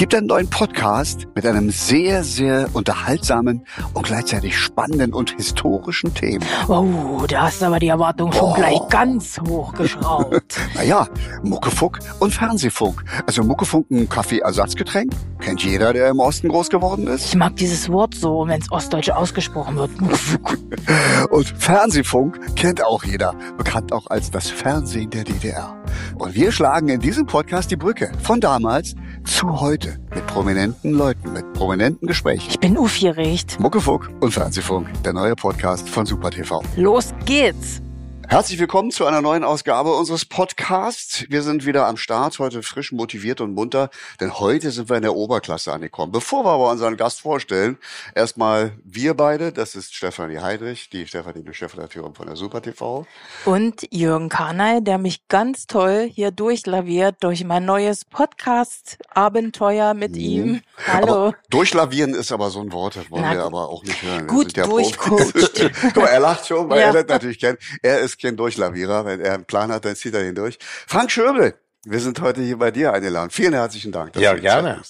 gibt einen neuen Podcast mit einem sehr, sehr unterhaltsamen und gleichzeitig spannenden und historischen Thema. Oh, da hast du aber die Erwartung schon Oh. gleich ganz hochgeschraubt. Naja, Muckefunk und Fernsehfunk. Also Muckefunk ein Kaffeeersatzgetränk. Kennt jeder, der im Osten groß geworden ist. Ich mag dieses Wort so, wenn es ostdeutsch ausgesprochen wird. Und Fernsehfunk kennt auch jeder. Bekannt auch als das Fernsehen der DDR. Und wir schlagen in diesem Podcast die Brücke von damals zu heute. Mit prominenten Leuten, mit prominenten Gesprächen. Ich bin aufgeregt. Muckefunk und Fernsehfunk, der neue Podcast von Super TV. Los geht's. Herzlich willkommen zu einer neuen Ausgabe unseres Podcasts. Wir sind wieder am Start, heute frisch motiviert und munter, denn heute sind wir in der Oberklasse angekommen. Bevor wir aber unseren Gast vorstellen, erstmal wir beide, das ist Stefanie Heidrich, die Stefanie, die Chefredakteurin von der Super TV. Und Jürgen Karnay, der mich ganz toll hier durchlaviert durch mein neues Podcast-Abenteuer mit ihm. Hallo. Mhm. Aber durchlavieren ist aber so ein Wort, das wollen Na, wir aber auch nicht hören. Gut durchcoacht. Guck mal, er lacht schon, weil Ja. er das natürlich kennt. Er ist kein Durchlavierer. Wenn er einen Plan hat, dann zieht er den durch. Frank Schöbel, wir sind heute hier bei dir eingeladen. Vielen herzlichen Dank. dass Ja, gerne.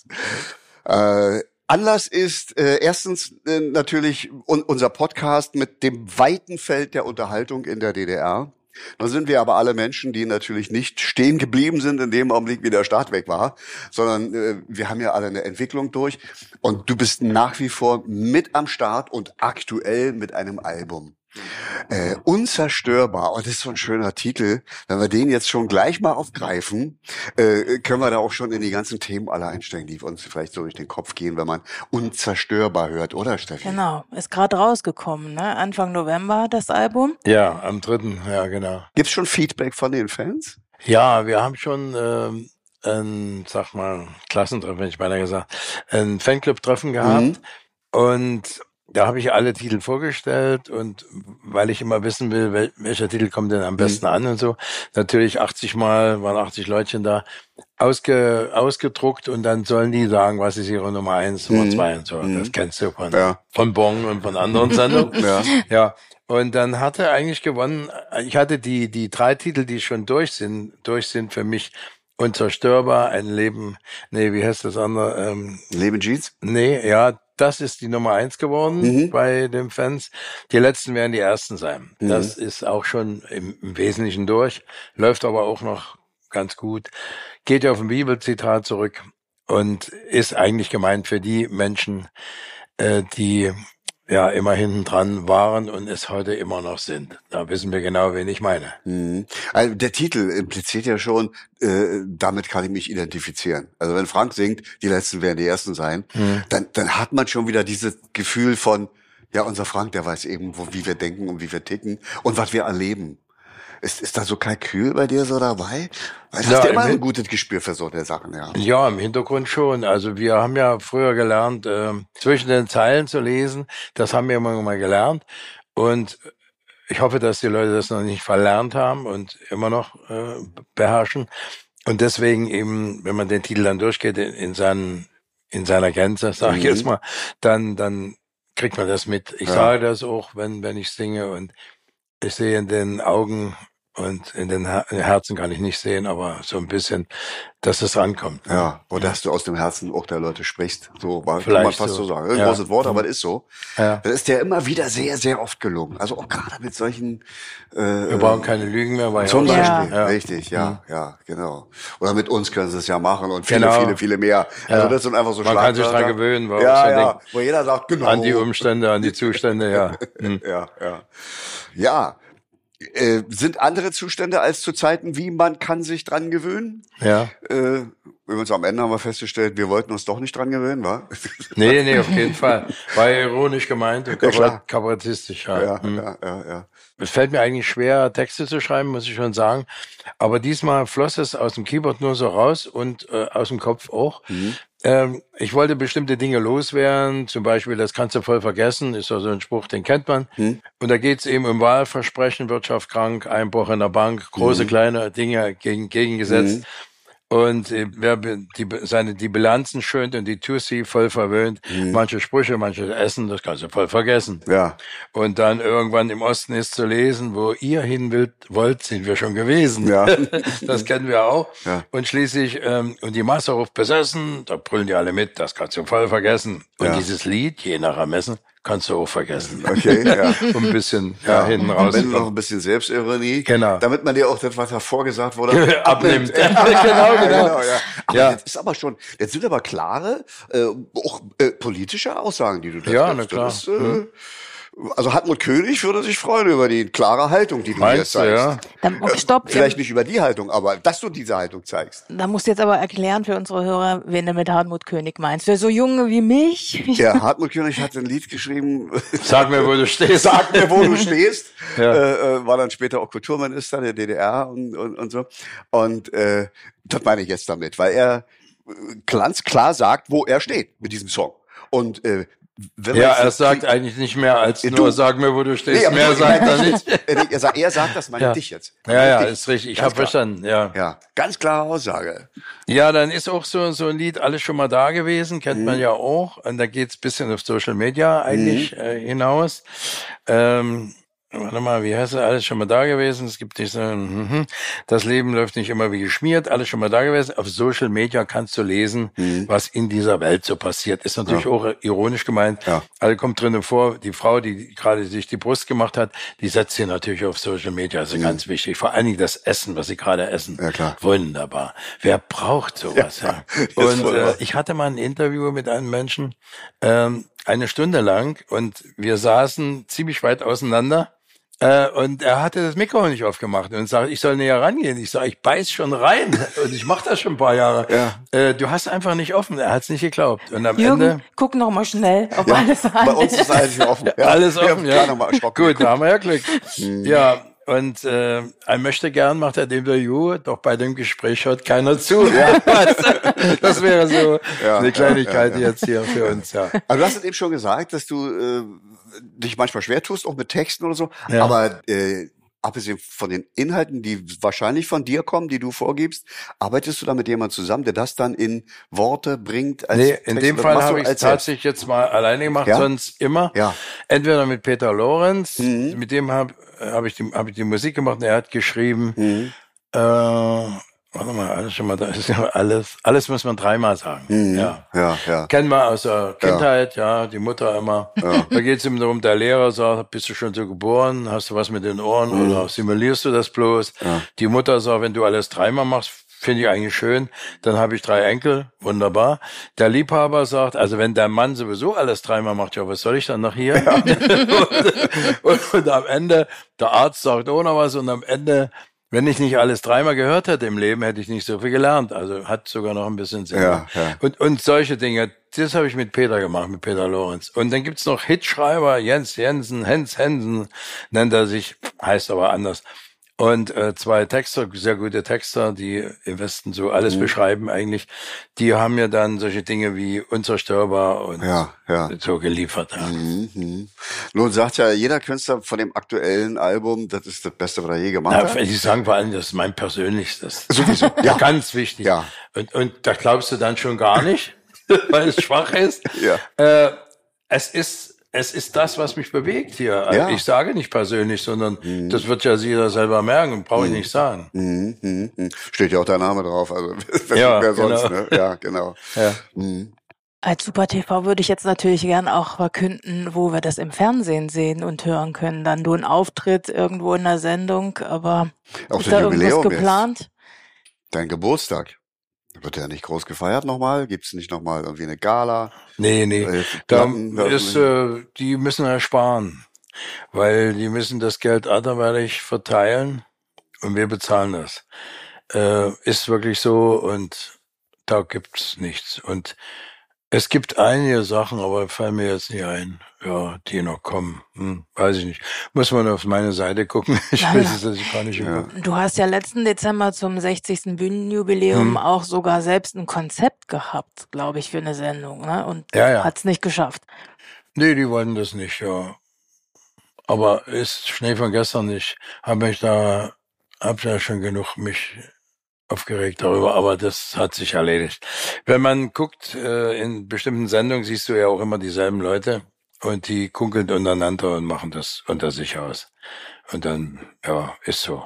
Äh, Anlass ist äh, erstens äh, natürlich un unser Podcast mit dem weiten Feld der Unterhaltung in der DDR. Nun sind wir aber alle Menschen, die natürlich nicht stehen geblieben sind in dem Augenblick, wie der Staat weg war, sondern äh, wir haben ja alle eine Entwicklung durch. Und du bist nach wie vor mit am Start und aktuell mit einem Album. Äh, unzerstörbar. Und das ist so ein schöner Titel. Wenn wir den jetzt schon gleich mal aufgreifen, äh, können wir da auch schon in die ganzen Themen alle einsteigen, die uns vielleicht so durch den Kopf gehen, wenn man unzerstörbar hört, oder Steffi? Genau, ist gerade rausgekommen, ne? Anfang November das Album. Ja, am dritten, ja, genau. Gibt's schon Feedback von den Fans? Ja, wir haben schon ähm, ein, sag mal, Klassentreffen, hätte ich beinahe gesagt, ein Fanclub-Treffen gehabt Mhm. und da habe ich alle Titel vorgestellt und weil ich immer wissen will, wel welcher Titel kommt denn am besten an und so, natürlich 80 Mal, waren 80 Leutchen da, ausge, ausgedruckt und dann sollen die sagen, was ist ihre Nummer eins, Nummer Mhm. zwei und so. Mhm. Das kennst du von, Ja. von Bong und von anderen Sendungen. Ja. Ja, und dann hat er eigentlich gewonnen. Ich hatte die, die drei Titel, die schon durch sind, durch sind für mich unzerstörbar, ein Leben, nee, wie heißt das andere? Ähm, Leben Jeans? nee, ja, das ist die Nummer eins geworden Mhm. bei den Fans. Die letzten werden die ersten sein. Mhm. Das ist auch schon im, im Wesentlichen durch, läuft aber auch noch ganz gut. Geht ja auf ein Bibelzitat zurück und ist eigentlich gemeint für die Menschen, äh, die ja immer hinten dran waren und es heute immer noch sind. Da wissen wir genau, wen ich meine. Mhm. Also der Titel impliziert ja schon, äh, damit kann ich mich identifizieren. Also wenn Frank singt, die Letzten werden die Ersten sein, Mhm. dann, dann hat man schon wieder dieses Gefühl von, ja, unser Frank, der weiß eben, wo, wie wir denken und wie wir ticken und was wir erleben. Ist, ist da so Kalkül bei dir so dabei? Weil du Ja, hast ja im immer ein gutes Gespür für so eine Sachen, ja. Ja, im Hintergrund schon. Also wir haben ja früher gelernt, äh, zwischen den Zeilen zu lesen. Das haben wir immer mal gelernt. Und ich hoffe, dass die Leute das noch nicht verlernt haben und immer noch äh, beherrschen. Und deswegen eben, wenn man den Titel dann durchgeht in, in, seinen, in seiner Gänze, sage ich Mhm. jetzt mal, dann, dann kriegt man das mit. Ich Ja. sage das auch, wenn, wenn ich singe und ich sehe in den Augen und in den Her Herzen kann ich nicht sehen, aber so ein bisschen, dass es rankommt. ne? Ja, wo dass du aus dem Herzen auch der Leute sprichst. So war, kann man fast so, so. sagen. Ein Ja. großes Wort, aber das ist so. Ja. Das ist ja immer wieder sehr, sehr oft gelungen. Also auch gerade mit solchen äh, Wir brauchen keine Lügen mehr, weil Zum Beispiel, Ja. richtig, ja, ja, genau. Oder mit uns können sie es ja machen und viele, Genau. viele, viele mehr. Also das sind einfach so Man kann sich dran gewöhnen, weil ja, ja, denkt, wo jeder sagt, genau. an die Umstände, an die Zustände, ja. Hm. ja, ja. Ja, äh, sind andere Zustände als zu Zeiten, wie man kann sich dran gewöhnen? Ja. Äh, übrigens am Ende haben wir festgestellt, wir wollten uns doch nicht dran gewöhnen, wa? Nee, nee, auf jeden Fall. War ironisch gemeint und kabarett- kabarettistisch, ja. ja, Hm. ja, ja, ja. Es fällt mir eigentlich schwer, Texte zu schreiben, muss ich schon sagen. Aber diesmal floss es aus dem Keyboard nur so raus und äh, aus dem Kopf auch. Mhm. Ähm, ich wollte bestimmte Dinge loswerden, zum Beispiel, das kannst du voll vergessen, ist ja so ein Spruch, den kennt man. Mhm. Und da geht's eben um Wahlversprechen, Wirtschaft krank, Einbruch in der Bank, große, Mhm. kleine Dinge gegen, gegengesetzt. Und äh, wer die, seine, die Bilanzen schönt und die Tussi voll verwöhnt, manche Sprüche, manche Essen, das kannst du voll vergessen. Ja. Und dann irgendwann im Osten ist zu lesen, wo ihr hin wollt, wollt sind wir schon gewesen. Ja. das kennen wir auch. Ja. Und schließlich, ähm, und die Masse ruft besessen, da brüllen die alle mit, das kannst du voll vergessen. Und Ja. dieses Lied, je nach Ermessen, kannst du auch vergessen. Okay, ja. Ein bisschen ja, hinten raus. Wenn noch ein bisschen Selbstironie. Genau. Damit man dir auch das, was davor gesagt wurde, Abnimmt. Ja, genau, genau. ja. Aber Ja. das ist aber schon, das sind aber klare, äh, auch äh, politische Aussagen, die du da Ja, triffst. na klar. Das äh, Also Hartmut König würde sich freuen über die klare Haltung, die du hier Meinst du, zeigst. ja? Dann, oh, stopp, Vielleicht nicht über die Haltung, aber dass du diese Haltung zeigst. da musst du jetzt aber erklären für unsere Hörer, wen du mit Hartmut König meinst. Für so Junge wie mich. Ja, Hartmut König hat ein Lied geschrieben, Sag mir, wo du stehst. Sag mir, wo du stehst. Ja. Äh, äh, war dann später auch Kulturminister der DDR und, und, und so. Und äh, das meine ich jetzt damit, weil er äh, ganz klar sagt, wo er steht mit diesem Song. Und äh, Ja, er sagt kriegt- eigentlich nicht mehr als Ja, nur, du- sag mir, wo du stehst. Nee, mehr sagt er nicht. Äh, er, sagt, er sagt das, meine Ja. dich jetzt. Ja, Meine ja, dich. ist richtig. Ich habe verstanden, ja. Ja, ganz klare Aussage. Ja, dann ist auch so, so ein Lied alles schon mal da gewesen, kennt Mhm. man ja auch. Und da geht's bisschen auf Social Media eigentlich äh, hinaus. Ähm, warte mal, wie heißt es? Alles schon mal da gewesen. Es gibt diese, mhm. das Leben läuft nicht immer wie geschmiert, alles schon mal da gewesen. Auf Social Media kannst du lesen, Mhm. was in dieser Welt so passiert. Ist natürlich auch ironisch gemeint. Ja. Also kommt drinnen vor, die Frau, die gerade sich die Brust gemacht hat, die setzt sie natürlich auf Social Media. Also ganz wichtig. Vor allen Dingen das Essen, was sie gerade essen. Mhm. Ja, klar. Wunderbar. Wer braucht sowas? Ja. ist Und äh, ich hatte mal ein Interview mit einem Menschen, ähm, eine Stunde lang, und wir saßen ziemlich weit auseinander. Äh, und er hatte das Mikro nicht aufgemacht und sagt, ich soll näher rangehen. Ich sage, ich beiß schon rein und ich mache das schon ein paar Jahre. Ja. Äh, du hast einfach nicht offen. Er hat es nicht geglaubt. Und am Jürgen, Ende guck noch mal schnell, ob Ja, alles an bei uns ist alles offen. Ja, alles offen, ja. Gut, da haben wir ja Glück. Mhm. Ja, und äh, ein möchte gern macht er dem Interview, doch bei dem Gespräch hört keiner zu. Ja. das wäre so Ja, eine Kleinigkeit ja, ja. jetzt hier für uns, ja. Also du hast es eben schon gesagt, dass du äh, dich manchmal schwer tust, auch mit Texten oder so. Ja. Aber äh, abgesehen von den Inhalten, die wahrscheinlich von dir kommen, die du vorgibst, arbeitest du da mit jemandem zusammen, der das dann in Worte bringt? Als Nee, in Text dem Fall habe ich es tatsächlich jetzt mal alleine gemacht, Ja? sonst immer. Ja. Entweder mit Peter Lorenz, Mhm. mit dem habe hab ich, die- hab ich die Musik gemacht und er hat geschrieben, Mhm. äh, warte mal, alles schon mal da, ist ja alles, alles muss man dreimal sagen. Mhm. Ja. ja, ja. Kennen wir aus der Kindheit, ja, die Mutter immer. Da geht es ihm darum, der Lehrer sagt, bist du schon so geboren, hast du was mit den Ohren Mhm. oder simulierst du das bloß? Die Mutter sagt, wenn du alles dreimal machst, finde ich eigentlich schön, dann habe ich drei Enkel, wunderbar. Der Liebhaber sagt, also wenn der Mann sowieso alles dreimal macht, ja, was soll ich dann noch hier? und, und, und am Ende, der Arzt sagt auch noch was und am Ende wenn ich nicht alles dreimal gehört hätte im Leben, hätte ich nicht so viel gelernt. Also hat sogar noch ein bisschen Sinn. Ja, ja. Und, und solche Dinge, das habe ich mit Peter gemacht, mit Peter Lorenz. Und dann gibt's noch Hitschreiber, Jens Jensen, Hens Hensen, nennt er sich, heißt aber anders. Und äh, zwei Texter, sehr gute Texter, die im Westen so alles Mhm. beschreiben eigentlich, die haben mir dann solche Dinge wie unzerstörbar und Ja, ja. so geliefert. Ja. Mhm. Nun sagt ja jeder Künstler von dem aktuellen Album, das ist das Beste, was er je gemacht Ja, hat. ich sagen vor allem, das ist mein persönlichstes. Sowieso, ja. Ganz wichtig. Ja. Und, und da glaubst du dann schon gar nicht, weil es schwach ist. Ja. Äh, es ist, es ist das, was mich bewegt hier. Ja. Ich sage nicht persönlich, sondern das wird ja jeder selber merken, brauche ich nicht sagen. Mhm, mhm, mhm. Steht ja auch dein Name drauf, also wer Ja, wer sonst, genau. ne? Ja, genau. Ja. Mhm. Als Super TV würde ich jetzt natürlich gern auch verkünden, wo wir das im Fernsehen sehen und hören können. Dann du ein Auftritt irgendwo in der Sendung, aber Auch ist da irgendwas Jubiläum jetzt. geplant? Dein Geburtstag. Wird ja nicht groß gefeiert nochmal? Gibt's nicht nochmal irgendwie eine Gala? Nee, nee. Äh, Da ist, äh, die müssen ersparen, weil die müssen das Geld anderweitig verteilen und wir bezahlen das. Äh, ist wirklich so und da gibt's nichts. Und es gibt einige Sachen, aber fallen mir jetzt nicht ein, ja, die noch kommen. Hm, weiß ich nicht. Muss man auf meine Seite gucken. Ich Ja, weiß es jetzt gar nicht Ja. Du hast ja letzten Dezember zum 60. Bühnenjubiläum Hm. auch sogar selbst ein Konzept gehabt, glaube ich, für eine Sendung, ne? Und Ja, ja. hat's nicht geschafft. Nee, die wollten das nicht, ja. Aber ist Schnee von gestern nicht. Hab mich da, hab ja schon genug mich aufgeregt darüber, aber das hat sich erledigt. Wenn man guckt, äh, in bestimmten Sendungen siehst du ja auch immer dieselben Leute und die kunkeln untereinander und machen das unter sich aus. Und dann, ja, ist so.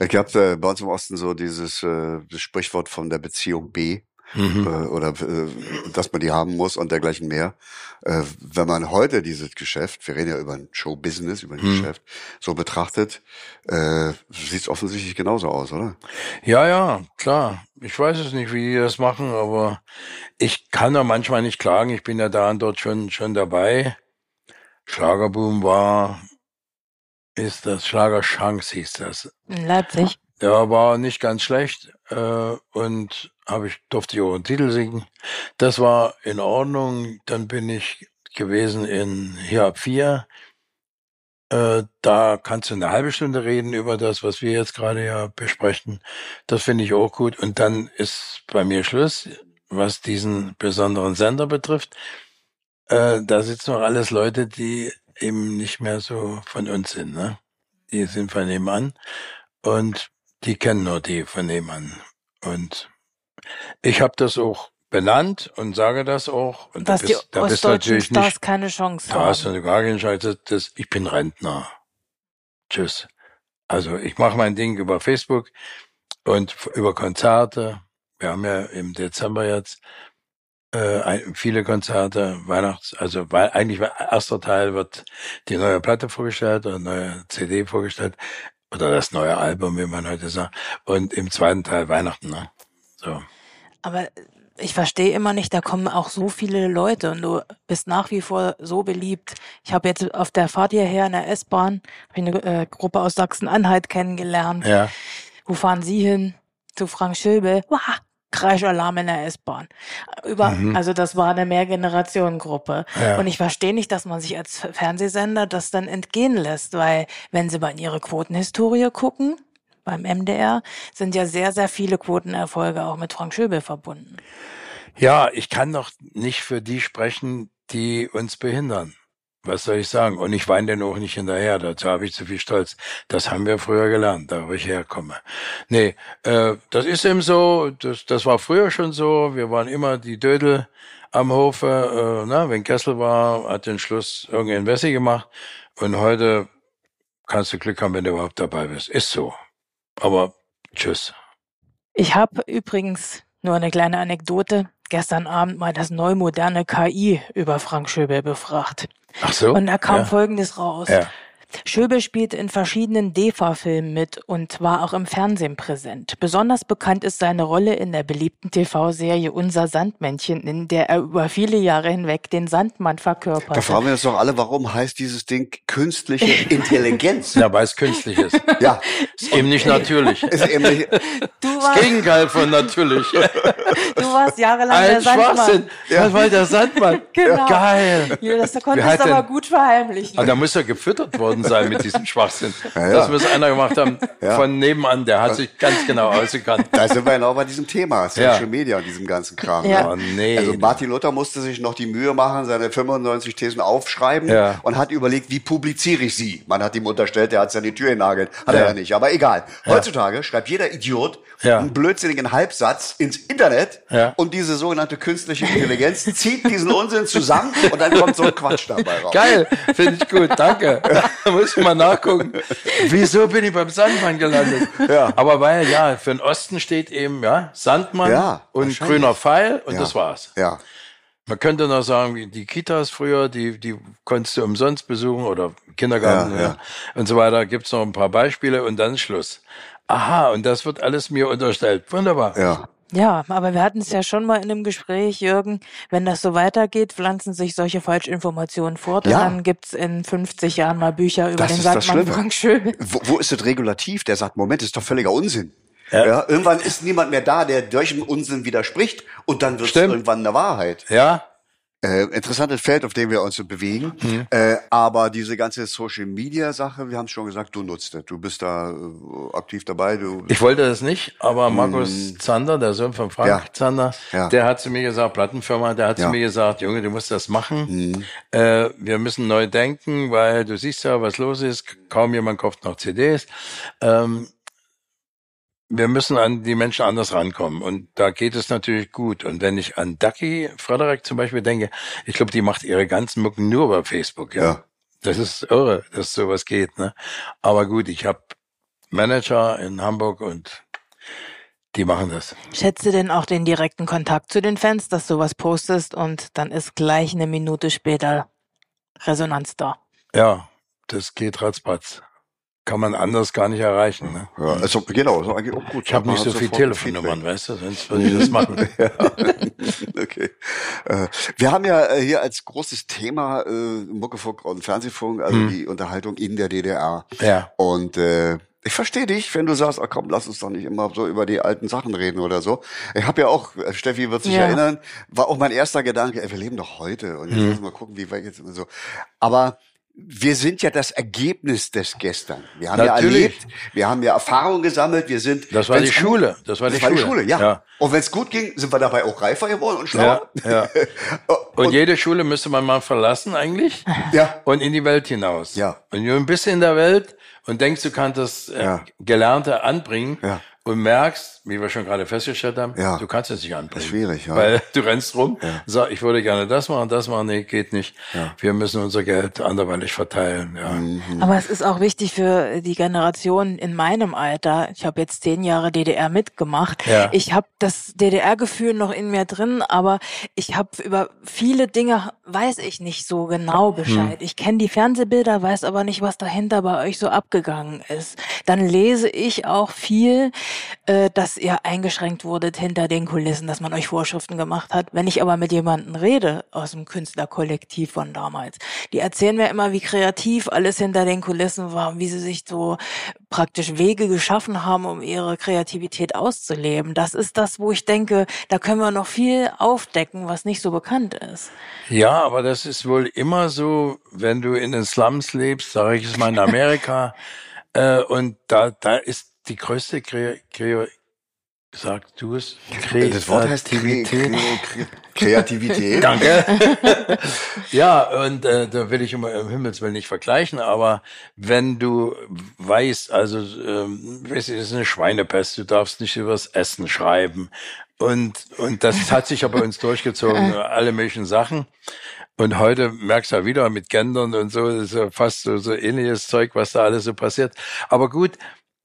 Ich glaube, äh, bei uns im Osten so dieses äh, das Sprichwort von der Beziehung B Mhm. äh, oder äh, dass man die haben muss und dergleichen mehr. Äh, wenn man heute dieses Geschäft, wir reden ja über ein Show-Business, über ein Mhm. Geschäft, so betrachtet, äh, sieht es offensichtlich genauso aus, oder? Ja, ja, klar. Ich weiß es nicht, wie die das machen, aber ich kann da manchmal nicht klagen. Ich bin ja da und dort schon, schon dabei. Schlagerboom war, ist das Schlagerchance hieß das. In Leipzig. Der war nicht ganz schlecht äh, und habe ich durfte ich auch einen Titel singen. Das war in Ordnung. Dann bin ich gewesen in hier ab vier. Äh, da kannst du eine halbe Stunde reden über das, was wir jetzt gerade ja besprechen. Das finde ich auch gut. Und dann ist bei mir Schluss, was diesen besonderen Sender betrifft. Äh, da sitzen noch alles Leute, die eben nicht mehr so von uns sind. Ne? Die sind von nebenan und die kennen nur die von nebenan. Und ich habe das auch benannt und sage das auch. Und Dass da die bist, da bist natürlich Stars nicht keine Chance da hast haben. du gar keine Chance. Das, ich bin Rentner. Tschüss. Also ich mache mein Ding über Facebook und über Konzerte. Wir haben ja im Dezember jetzt äh, viele Konzerte, Weihnachts, also weil eigentlich erster Teil wird die neue Platte vorgestellt oder neue CD vorgestellt oder das neue Album, wie man heute sagt. Und im zweiten Teil Weihnachten. Ne? So. Aber ich verstehe immer nicht, da kommen auch so viele Leute und du bist nach wie vor so beliebt. Ich habe jetzt auf der Fahrt hierher in der S-Bahn eine äh, Gruppe aus Sachsen-Anhalt kennengelernt. Ja. Wo fahren Sie hin? Zu Frank Schilbe. Wah, Kreischalarm in der S-Bahn. Über, Mhm. also das war eine Mehrgenerationengruppe. Ja. Und ich verstehe nicht, dass man sich als Fernsehsender das dann entgehen lässt, weil wenn Sie bei Ihre Quotenhistorie gucken, beim MDR, sind ja sehr, sehr viele Quotenerfolge auch mit Frank Schöbel verbunden. Ja, ich kann doch nicht für die sprechen, die uns behindern. Was soll ich sagen? Und ich weine denn auch nicht hinterher, dazu habe ich zu viel Stolz. Das haben wir früher gelernt, da wo ich herkomme. Nee, äh, das ist eben so, das, das war früher schon so, wir waren immer die Dödel am Hofe, äh, na, wenn Kessel war, hat den Schluss irgendein Wessi gemacht und heute kannst du Glück haben, wenn du überhaupt dabei bist. Ist so. Aber tschüss. Ich habe übrigens nur eine kleine Anekdote. Gestern Abend mal das neumoderne KI über Frank Schöbel befragt. Ach so? Und da kam ja. Folgendes raus. Ja. Schöbel spielt in verschiedenen DEFA-Filmen mit und war auch im Fernsehen präsent. Besonders bekannt ist seine Rolle in der beliebten TV-Serie Unser Sandmännchen, in der er über viele Jahre hinweg den Sandmann Da verkörperte. fragen wir uns doch alle, warum heißt dieses Ding künstliche Intelligenz? Ja, weil es künstlich ist. ja, Ist eben nicht natürlich. ist eben nicht, Du Das warst, Gegenteil von natürlich. du warst jahrelang der Ein Sandmann. Schwachsinn. Das war der Sandmann. Genau. Geil. Ja, das konntest du aber gut verheimlichen. Aber da muss er gefüttert worden sein mit diesem Schwachsinn. Ja, ja. Das muss einer gemacht haben Ja. von nebenan. Der hat sich ganz genau ausgekannt. da sind wir genau bei diesem Thema, Social Ja. Media und diesem ganzen Kram. Ja. Oh, nee. Also Martin Luther musste sich noch die Mühe machen, seine 95 Thesen aufschreiben Ja. und hat überlegt, wie publiziere ich sie? Man hat ihm unterstellt, er hat seine Tür genagelt. Hat er Ja. nicht, aber egal. Heutzutage schreibt jeder Idiot Ja. einen blödsinnigen Halbsatz ins Internet Ja. und diese sogenannte künstliche Intelligenz zieht diesen Unsinn zusammen und dann kommt so ein Quatsch dabei raus. Geil, finde ich gut, danke. Da muss ich mal nachgucken. Wieso bin ich beim Sandmann gelandet? Ja. Aber weil, ja, für den Osten steht eben, ja, Sandmann Ja, und grüner Pfeil und Ja. das war's. Ja. Man könnte noch sagen, wie die Kitas früher, die, die konntest du umsonst besuchen oder Kindergarten Ja, ja, ja. und so weiter. Gibt's noch ein paar Beispiele und dann Schluss. Aha, und das wird alles mir unterstellt. Wunderbar. Ja. Ja, aber wir hatten es ja schon mal in einem Gespräch, Jürgen. Wenn das so weitergeht, pflanzen sich solche Falschinformationen fort Ja. und dann gibt's in 50 Jahren mal Bücher über Das den das Sandmann. Frank Schöbel. Wo, wo ist das Regulativ? Der sagt, Moment, ist doch völliger Unsinn. Ja. irgendwann ist niemand mehr da, der solchen Unsinn widerspricht und dann wird es irgendwann eine Wahrheit. Ja, Äh, interessantes Feld, auf dem wir uns bewegen. Mhm. Äh, aber diese ganze Social Media Sache, wir haben schon gesagt, du nutzt es. Du bist da äh, aktiv dabei. Du, ich wollte das nicht, aber Markus Zander, der Sohn von Frank Ja. Zander, Ja. der hat zu mir gesagt, Plattenfirma, der hat Ja. zu mir gesagt, Junge, du musst das machen. Äh, wir müssen neu denken, weil du siehst ja, was los ist. Kaum jemand kauft noch CDs. Ähm, wir müssen an die Menschen anders rankommen. Und da geht es natürlich gut. Und wenn ich an Ducky Frederick zum Beispiel denke, ich glaube, die macht ihre ganzen Mucken nur über Facebook. Ja. ja. Das ist irre, dass sowas geht. Ne? Aber gut, ich habe Manager in Hamburg und die machen das. Schätze denn auch den direkten Kontakt zu den Fans, dass du was postest und dann ist gleich eine Minute später Resonanz da? Ja, das geht ratzpatz kann man anders gar nicht erreichen. Ne? Ja, also genau, ist eigentlich auch gut. Ich habe nicht so viele Telefonnummern, weißt du, sonst würde ich das machen. ja. Okay. Äh, wir haben ja äh, hier als großes Thema äh, Muckefunk und Fernsehfunk, also hm. die Unterhaltung in der DDR. Ja. Und äh, ich verstehe dich, wenn du sagst, oh komm, lass uns doch nicht immer so über die alten Sachen reden oder so. Ich habe ja auch, äh, Steffi wird sich ja. erinnern, war auch mein erster Gedanke, ey, wir leben doch heute und jetzt hm. müssen wir gucken, wie wir jetzt so. Aber wir sind ja das Ergebnis des Gestern. Wir haben Natürlich. ja erlebt, wir haben ja Erfahrungen gesammelt, wir sind. Das war die Schule. Das war die, das Schule. War die Schule. ja. ja. Und wenn es gut ging, sind wir dabei auch reifer geworden und schlauer. Ja, ja. und, und, jede Schule müsste man mal verlassen eigentlich. Ja. Und in die Welt hinaus. Ja. Und du bist in der Welt und denkst, du kannst das äh. Gelernte anbringen. Ja und merkst, wie wir schon gerade festgestellt haben, ja. du kannst es nicht anbringen. Das ist schwierig, ja. Weil du rennst rum, ja. sagst, ich würde gerne das machen, das machen, nee, geht nicht. Ja. Wir müssen unser Geld anderweitig verteilen. Ja. Mhm. Aber es ist auch wichtig für die Generation in meinem Alter. Ich habe jetzt zehn Jahre DDR mitgemacht. Ja. Ich habe das DDR-Gefühl noch in mir drin, aber ich habe über viele Dinge weiß ich nicht so genau Bescheid. Hm. Ich kenne die Fernsehbilder, weiß aber nicht, was dahinter bei euch so abgegangen ist. Dann lese ich auch viel äh, dass ihr eingeschränkt wurdet hinter den Kulissen, dass man euch Vorschriften gemacht hat. Wenn ich aber mit jemandem rede aus dem Künstlerkollektiv von damals, die erzählen mir immer, wie kreativ alles hinter den Kulissen war, wie sie sich so praktisch Wege geschaffen haben, um ihre Kreativität auszuleben. Das ist das, wo ich denke, da können wir noch viel aufdecken, was nicht so bekannt ist. Ja, aber das ist wohl immer so, wenn du in den Slums lebst, sage ich es mal in Amerika, äh, und da, da ist die größte Kre Kre Sag du es. Kreativität. Das Wort heißt Kreativität. Kreativität. Danke. ja, und äh, da will ich immer im Himmelswillen nicht vergleichen, aber wenn du weißt, also ähm, es ist eine Schweinepest, du darfst nicht übers Essen schreiben. Und, und das hat sich ja bei uns durchgezogen, alle möglichen Sachen. Und heute merkst du ja wieder mit Gendern und so, das ist ja fast so, so ähnliches Zeug, was da alles so passiert. Aber gut,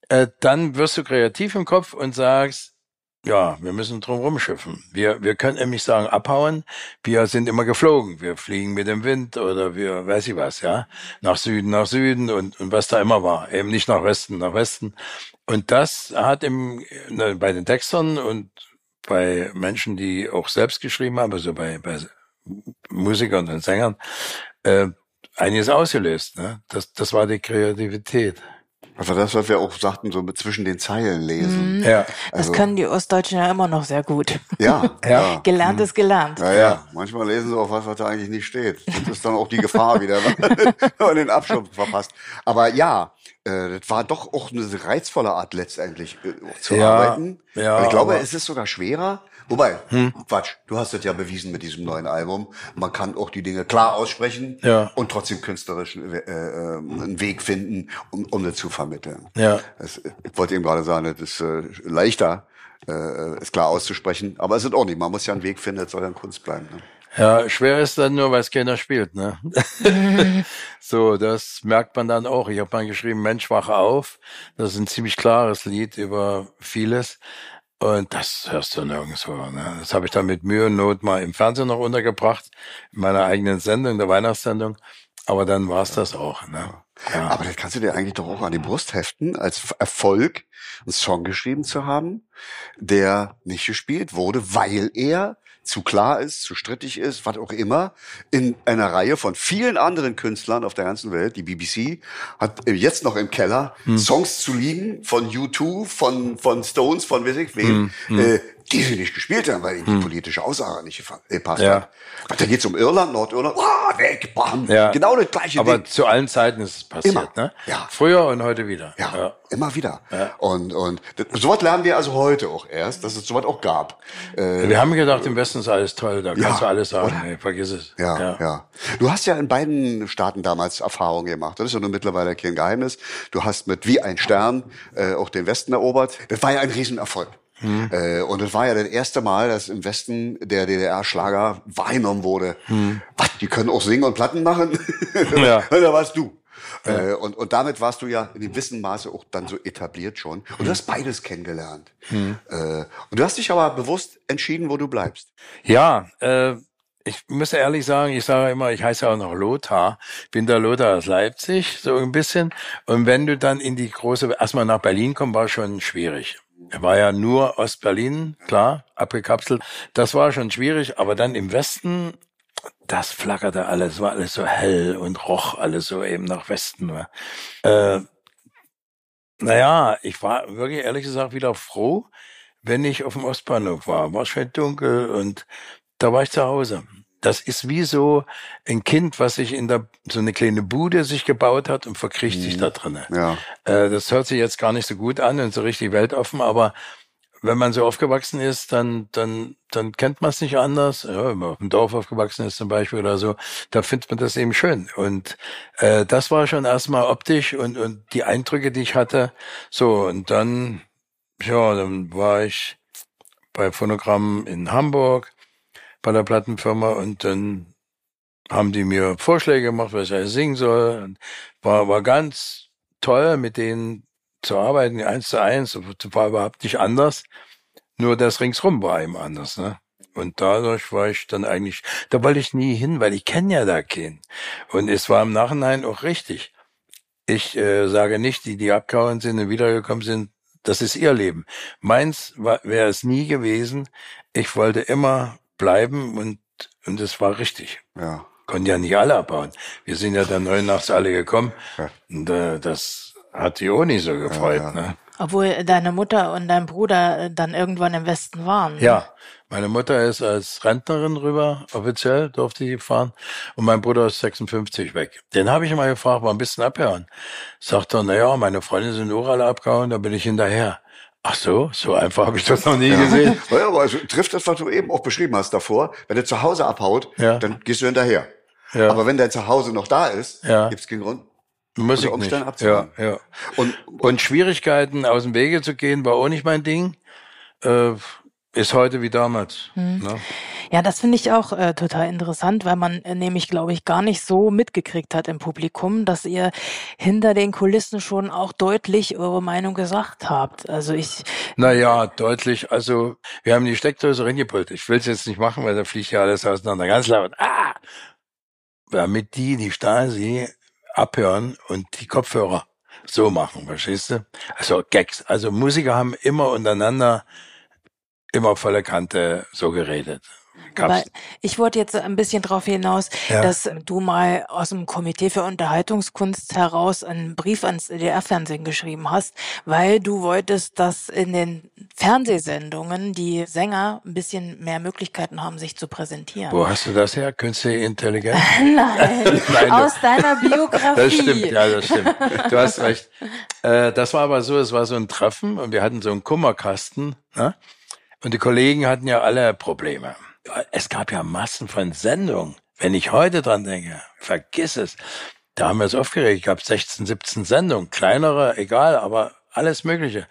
äh, dann wirst du kreativ im Kopf und sagst, ja, wir müssen drum rumschiffen. Wir, wir können nämlich sagen, abhauen. Wir sind immer geflogen. Wir fliegen mit dem Wind oder wir, weiß ich was, ja. Nach Süden, nach Süden und, und was da immer war. Eben nicht nach Westen, nach Westen. Und das hat im, ne, bei den Textern und bei Menschen, die auch selbst geschrieben haben, also bei, bei Musikern und Sängern, äh, einiges ausgelöst. Ne? Das, das war die Kreativität. Also das, was wir auch sagten, so mit zwischen den Zeilen lesen. Mhm. Ja. Also, das können die Ostdeutschen ja immer noch sehr gut. Ja. ja. Gelernt mhm. ist gelernt. Ja, ja. Manchmal lesen sie auch was, was da eigentlich nicht steht. Das ist dann auch die Gefahr wieder, wenn man den Abschluss verpasst. Aber ja, äh, das war doch auch eine reizvolle Art letztendlich äh, zu ja, arbeiten. Ja, Und ich glaube, es ist sogar schwerer, Wobei, hm? Quatsch, du hast es ja bewiesen mit diesem neuen Album. Man kann auch die Dinge klar aussprechen ja. und trotzdem künstlerisch äh, äh, einen Weg finden, um, um das zu vermitteln. Ja. Das, ich wollte eben gerade sagen, das ist äh, leichter, äh, es klar auszusprechen, aber es ist auch nicht. Man muss ja einen Weg finden, es soll dann Kunst bleiben. Ne? Ja, schwer ist dann nur, weil es keiner spielt, ne? so, das merkt man dann auch. Ich habe mal geschrieben, Mensch, wache auf. Das ist ein ziemlich klares Lied über vieles. Und das hörst du nirgendwo. Ne? Das habe ich dann mit Mühe und Not mal im Fernsehen noch untergebracht, in meiner eigenen Sendung, der Weihnachtssendung. Aber dann war's das auch. Ne? Ja. Aber das kannst du dir eigentlich doch auch an die Brust heften, als Erfolg einen Song geschrieben zu haben, der nicht gespielt wurde, weil er zu klar ist, zu strittig ist, was auch immer, in einer Reihe von vielen anderen Künstlern auf der ganzen Welt. Die BBC hat jetzt noch im Keller hm. Songs zu liegen von U2, von, von Stones, von weiß ich wem, hm. Hm. Äh, die sie nicht gespielt haben, weil ihnen die hm. politische Aussage nicht gepasst ja. hat. Da geht's um Irland, Nordirland, oh, weg, bam. Ja. Genau das gleiche Aber Ding. zu allen Zeiten ist es passiert. Immer. Ne? Ja. Früher und heute wieder. Ja, Ja. immer wieder. Ja. Und, und sowas lernen wir also heute auch erst, dass es sowas auch gab. Äh, Wir haben gedacht, im Westen ist alles toll, da Ja, kannst du alles sagen. Nee, vergiss es. ja, ja, Du hast ja in beiden Staaten damals Erfahrungen gemacht. Das ist ja nun mittlerweile kein Geheimnis. Du hast mit Wie ein Stern äh, auch den Westen erobert. Das war ja ein Riesenerfolg. Hm. Äh, und es war ja das erste Mal, dass im Westen der DDR-Schlager wahrgenommen wurde. Was, die können auch singen und Platten machen? Hm. Ja. Da warst du. Äh, und, und damit warst du ja in gewissem Maße auch dann so etabliert schon. Und Hm. du hast beides kennengelernt. Äh, und du hast dich aber bewusst entschieden, wo du bleibst. Ja, äh, ich muss ehrlich sagen, ich sage immer, ich heiße auch noch Lothar, bin der Lothar aus Leipzig, so ein bisschen. Und wenn du dann in die große, erstmal nach Berlin kommst, war schon schwierig. War ja nur Ostberlin, klar, abgekapselt. Das war schon schwierig, aber dann im Westen, das flackerte alles, war alles so hell und roch alles so eben nach Westen. ne? Äh, naja, ich war wirklich ehrlich gesagt wieder froh, wenn ich auf dem Ostbahnhof war. War schön dunkel und da war ich zu Hause. Das ist wie so ein Kind, was sich in der so eine kleine Bude sich gebaut hat und verkriecht sich da drinnen. Ja. Äh, das hört sich jetzt gar nicht so gut an und so richtig weltoffen, aber wenn man so aufgewachsen ist, dann, dann, dann kennt man es nicht anders. Ja, wenn man auf dem Dorf aufgewachsen ist zum Beispiel oder so, da findet man das eben schön. Und äh, das war schon erstmal optisch und, und die Eindrücke, die ich hatte. So, und dann, ja, dann war ich bei Phonogramm in Hamburg bei der Plattenfirma und dann haben die mir Vorschläge gemacht, was ich singen soll. War, war ganz toll, mit denen zu arbeiten, eins zu eins, war überhaupt nicht anders. Nur das ringsrum war eben anders, ne? Und dadurch war ich dann eigentlich, da wollte ich nie hin, weil ich kenne ja da keinen. Und es war im Nachhinein auch richtig. Ich äh, sage nicht, die, die abgehauen sind und wiedergekommen sind, das ist ihr Leben. Meins wäre es nie gewesen. Ich wollte immer bleiben und, und es war richtig. Ja. Konnten ja nicht alle abbauen. Wir sind ja dann neun nachts alle gekommen. Ja. Und äh, das hat die auch nicht so gefreut. Ja, ja. Ne? Obwohl deine Mutter und dein Bruder äh, dann irgendwann im Westen waren. Ja, meine Mutter ist als Rentnerin rüber, offiziell durfte sie fahren. Und mein Bruder ist 56 weg. Den habe ich mal gefragt, mal ein bisschen abhören. Sagt er, naja, meine Freunde sind auch alle abgehauen, da bin ich hinterher. Ach so, so einfach habe ich das noch nie gesehen. Ja, aber also, trifft das, was du eben auch beschrieben hast davor. Wenn der zu Hause abhaut, Ja. dann gehst du hinterher. Ja. Aber wenn dein Zuhause noch da ist, Ja. gibt's keinen Grund. Muss unter ich nicht. Umständen Ja, abzuhauen. ja. Und, Und Schwierigkeiten aus dem Wege zu gehen, war auch nicht mein Ding. Äh, ist heute wie damals. Ne? Ja, das finde ich auch äh, total interessant, weil man äh, nämlich, glaube ich, gar nicht so mitgekriegt hat im Publikum, dass ihr hinter den Kulissen schon auch deutlich eure Meinung gesagt habt. Also ich, Naja, deutlich. Also, wir haben die Steckdose reingepult. Ich will es jetzt nicht machen, weil da fliegt ja alles auseinander. Ganz laut. Ah! Damit die, die Stasi, abhören und die Kopfhörer so machen, verstehst du? Also Gags. Also Musiker haben immer untereinander immer volle Kante so geredet. Aber ich wollte jetzt ein bisschen darauf hinaus, Ja. dass du mal aus dem Komitee für Unterhaltungskunst heraus einen Brief ans DDR-Fernsehen geschrieben hast, weil du wolltest, dass in den Fernsehsendungen die Sänger ein bisschen mehr Möglichkeiten haben, sich zu präsentieren. wo hast du das her? Künstliche Intelligenz? Nein, Nein, aus deiner Biografie. Das stimmt, ja, das stimmt. Du hast recht. Äh, das war aber so, es war so ein Treffen und wir hatten so einen Kummerkasten. Ne? Und die Kollegen hatten ja alle Probleme. Es gab ja Massen von Sendungen. Wenn ich heute dran denke, vergiss es. Da haben wir es aufgeregt. Ich gab 16, 17 Sendungen. Kleinere, egal, aber alles Mögliche.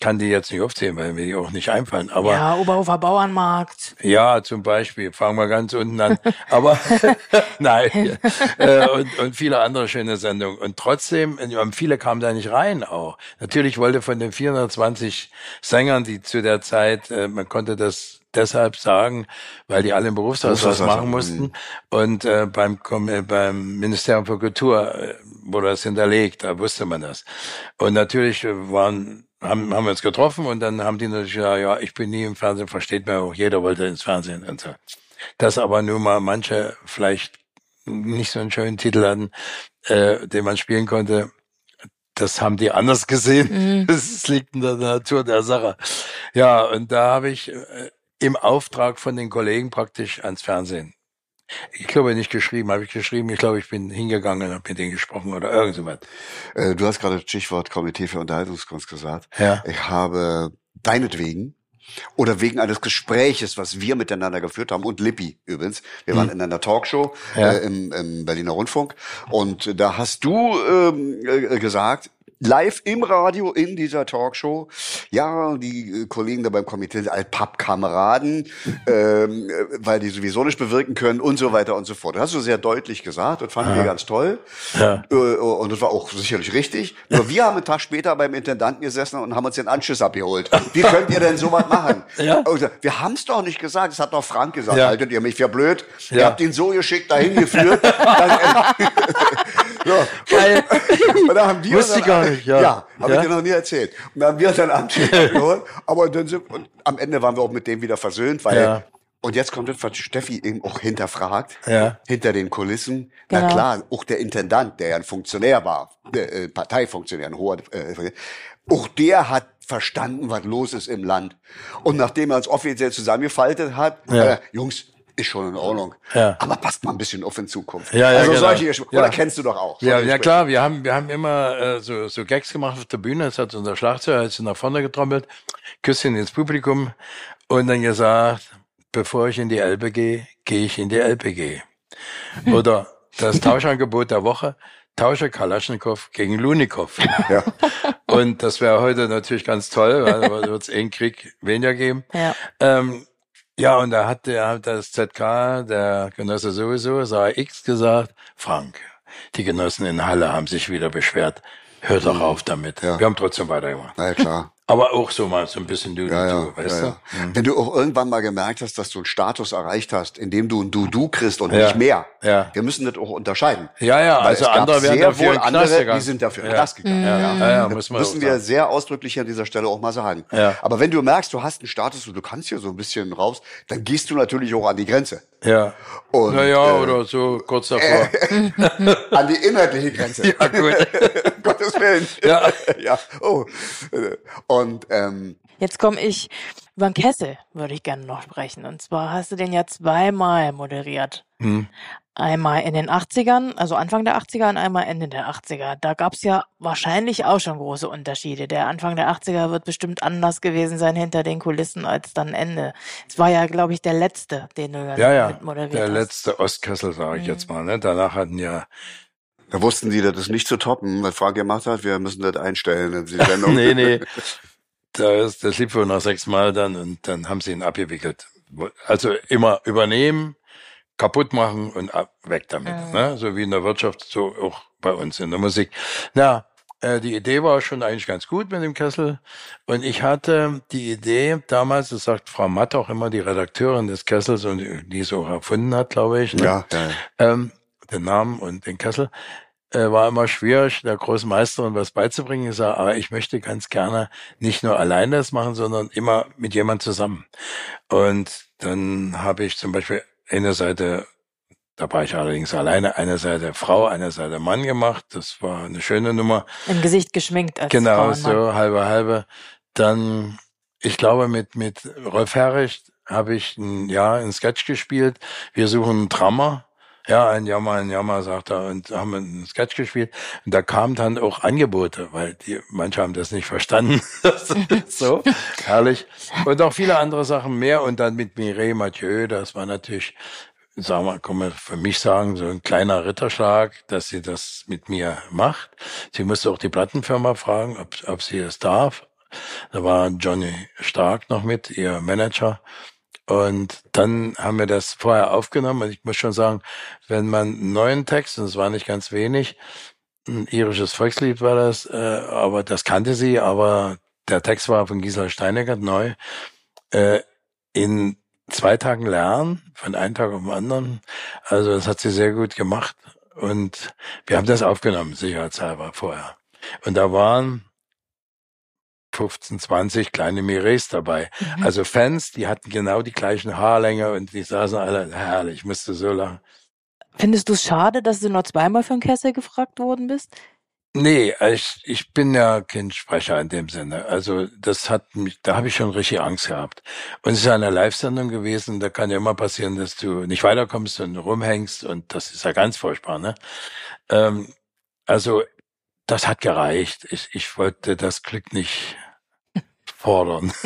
Kann die jetzt nicht aufzählen, weil mir die auch nicht einfallen. Aber Ja, Oberhofer Bauernmarkt. ja, zum Beispiel. Fangen wir ganz unten an. Aber nein. Äh, und, und viele andere schöne Sendungen. Und trotzdem, viele kamen da nicht rein auch. Natürlich wollte von den 420 Sängern, die zu der Zeit, äh, man konnte das deshalb sagen, weil die alle im Berufshaus was machen mhm. mussten. Und äh, beim, äh, beim Ministerium für Kultur äh, wurde das hinterlegt, da wusste man das. Und natürlich äh, waren haben, haben wir uns getroffen und dann haben die natürlich gesagt, ja, ich bin nie im Fernsehen, versteht man auch, jeder wollte ins Fernsehen und so. Dass aber nur mal manche vielleicht nicht so einen schönen Titel hatten, äh, den man spielen konnte, das haben die anders gesehen. Das liegt in der Natur der Sache. Ja, und da habe ich im Auftrag von den Kollegen praktisch ans Fernsehen Ich glaube nicht geschrieben, habe ich geschrieben. Ich glaube, ich bin hingegangen und habe mit denen gesprochen oder irgend so was. Äh, du hast gerade das Stichwort Komitee für Unterhaltungskunst gesagt. Ja. Ich habe deinetwegen oder wegen eines Gespräches, was wir miteinander geführt haben und Lippi übrigens. Wir waren in einer Talkshow Ja. äh, im, im Berliner Rundfunk und da hast du ähm, äh, gesagt, live im Radio in dieser Talkshow, ja, die äh, Kollegen da beim Komitee sind halt Pappkameraden, ähm, äh, weil die sowieso nicht bewirken können und so weiter und so fort. Das hast du sehr deutlich gesagt und fanden wir ganz toll. Ja. Äh, und das war auch sicherlich richtig. Nur wir haben einen Tag später beim Intendanten gesessen und haben uns den Anschluss abgeholt. Wie könnt ihr denn sowas machen? Ja. Wir haben es doch nicht gesagt. Das hat doch Frank gesagt. Ja. Haltet ihr mich für blöd? Ihr Ja. habt ihn so geschickt dahin geführt. dass, so. Geil. Und da haben wir Wusste dann- ich gar nicht, ja. Ja, habe Ja? ich dir noch nie erzählt. Und dann haben wir dann Anschluss abgeholt. Aber dann sind, und am Ende waren wir auch mit dem wieder versöhnt, weil Ja. und jetzt kommt das, was Steffi eben auch hinterfragt, Ja. hinter den Kulissen. Na Genau. klar, auch der Intendant, der ja ein Funktionär war, der, äh, Parteifunktionär, ein hoher, äh, auch der hat verstanden, was los ist im Land. Und nachdem er uns offiziell zusammengefaltet hat, Ja. äh, Jungs, ist schon in Ordnung. Ja. Aber passt mal ein bisschen auf in Zukunft. Ja, ja, also genau. solche, Gesch- Ja. oder kennst du doch auch. Ja, ja klar, wir haben, wir haben immer äh, so, so Gags gemacht auf der Bühne. Es hat unser Schlagzeuger jetzt nach vorne getrommelt, Küsschen ins Publikum und dann gesagt, bevor ich in die Elbe gehe, gehe ich in die LPG. Oder das Tauschangebot der Woche, tausche Kalaschnikow gegen Lunikow. Ja. Und das wäre heute natürlich ganz toll, weil da wird es einen Krieg weniger geben. Ja. Ähm, ja, und da hat der hat das ZK, der Genosse sowieso, sah X gesagt, Frank, die Genossen in Halle haben sich wieder beschwert. Hör doch auf damit. Ja. Wir haben trotzdem weitergemacht. Na ja, klar. Aber auch so mal so ein bisschen du, Ja, ja, du weißt ja, du? ja. Wenn du auch irgendwann mal gemerkt hast, dass du einen Status erreicht hast, in dem du ein Du-Du kriegst und Ja. nicht mehr. Ja. Wir müssen das auch unterscheiden. Ja, ja, Weil also andere werden sehr dafür wohl andere, die sind dafür in Knast gegangen. Ja, ja, ja, ja, muss man müssen wir sehr ausdrücklich an dieser Stelle auch mal sagen. Ja. Aber wenn du merkst, du hast einen Status und du kannst hier so ein bisschen raus, dann gehst du natürlich auch an die Grenze. Ja. Und, naja, äh, oder so kurz davor. An die inhaltliche Grenze. ja, gut. Gottes Willen. Ja. ja. Oh. Und ähm, Jetzt komme ich über den Kessel, würde ich gerne noch sprechen. Und zwar hast du den ja zweimal moderiert. Hm. Einmal in den 80ern, also Anfang der 80er und einmal Ende der 80er. Da gab's ja wahrscheinlich auch schon große Unterschiede. Der Anfang der 80er wird bestimmt anders gewesen sein hinter den Kulissen als dann Ende. Es war ja, glaube ich, der letzte, den du dann Ja, ja. mit moderiert Der hast. letzte Ostkessel, sage ich jetzt mal. Ne? Danach hatten ja da wussten sie, das ist nicht zu toppen, was Frank gemacht hat. Wir müssen das einstellen in die Sendung. nee, nee. Da ist, das lief wohl nach sechs Mal dann und dann haben sie ihn abgewickelt. Also immer übernehmen, kaputt machen und ab, weg damit. Ne? So wie in der Wirtschaft, so auch bei uns in der Musik. Na, äh, die Idee war schon eigentlich ganz gut mit dem Kessel. Und ich hatte die Idee damals, das sagt Frau Matt auch immer, die Redakteurin des Kessels und die die es auch erfunden hat, glaube ich. Ne? Ja, ja. ähm, den Namen und den Kessel, äh, war immer schwierig, der großen Meisterin was beizubringen. Ich sage, aber ich möchte ganz gerne nicht nur alleine das machen, sondern immer mit jemand zusammen. Und dann habe ich zum Beispiel eine Seite, da war ich allerdings alleine, eine Seite Frau, eine Seite Mann gemacht. Das war eine schöne Nummer. Im Gesicht geschminkt als Genau, so halbe halbe. Dann, ich glaube, mit mit Rolf Herrich habe ich ein ja ein Sketch gespielt. Wir suchen einen Drummer. Ja, ein Jammer, ein Jammer, sagt er, und haben einen Sketch gespielt. Und da kamen dann auch Angebote, weil die, manche haben das nicht verstanden. So, herrlich. Und auch viele andere Sachen mehr. Und dann mit Mireille Mathieu, das war natürlich, sagen wir, kann man für mich sagen, so ein kleiner Ritterschlag, dass sie das mit mir macht. Sie musste auch die Plattenfirma fragen, ob, ob sie es darf. Da war Johnny Stark noch mit, ihr Manager. Und dann haben wir das vorher aufgenommen. Und ich muss schon sagen, wenn man einen neuen Text, und es war nicht ganz wenig, ein irisches Volkslied war das, äh, aber das kannte sie, aber der Text war von Gisela Steinegger neu, äh, in zwei Tagen lernen, von einem Tag auf den anderen. Also das hat sie sehr gut gemacht. Und wir haben das aufgenommen, sicherheitshalber vorher. Und da waren 15, 20 kleine Mireilles dabei. Mhm. Also Fans, die hatten genau die gleichen Haarlänge und die saßen alle, herrlich, ich musste so lachen. Findest du es schade, dass du nur zweimal für den Kessel gefragt worden bist? Nee, ich, ich bin ja kein Sprecher in dem Sinne. Also das hat mich, da habe ich schon richtig Angst gehabt. Und es ist ja eine Live-Sendung gewesen, da kann ja immer passieren, dass du nicht weiterkommst und rumhängst und das ist ja ganz furchtbar, ne? Ähm, also das hat gereicht. Ich, ich wollte das Glück nicht fordern.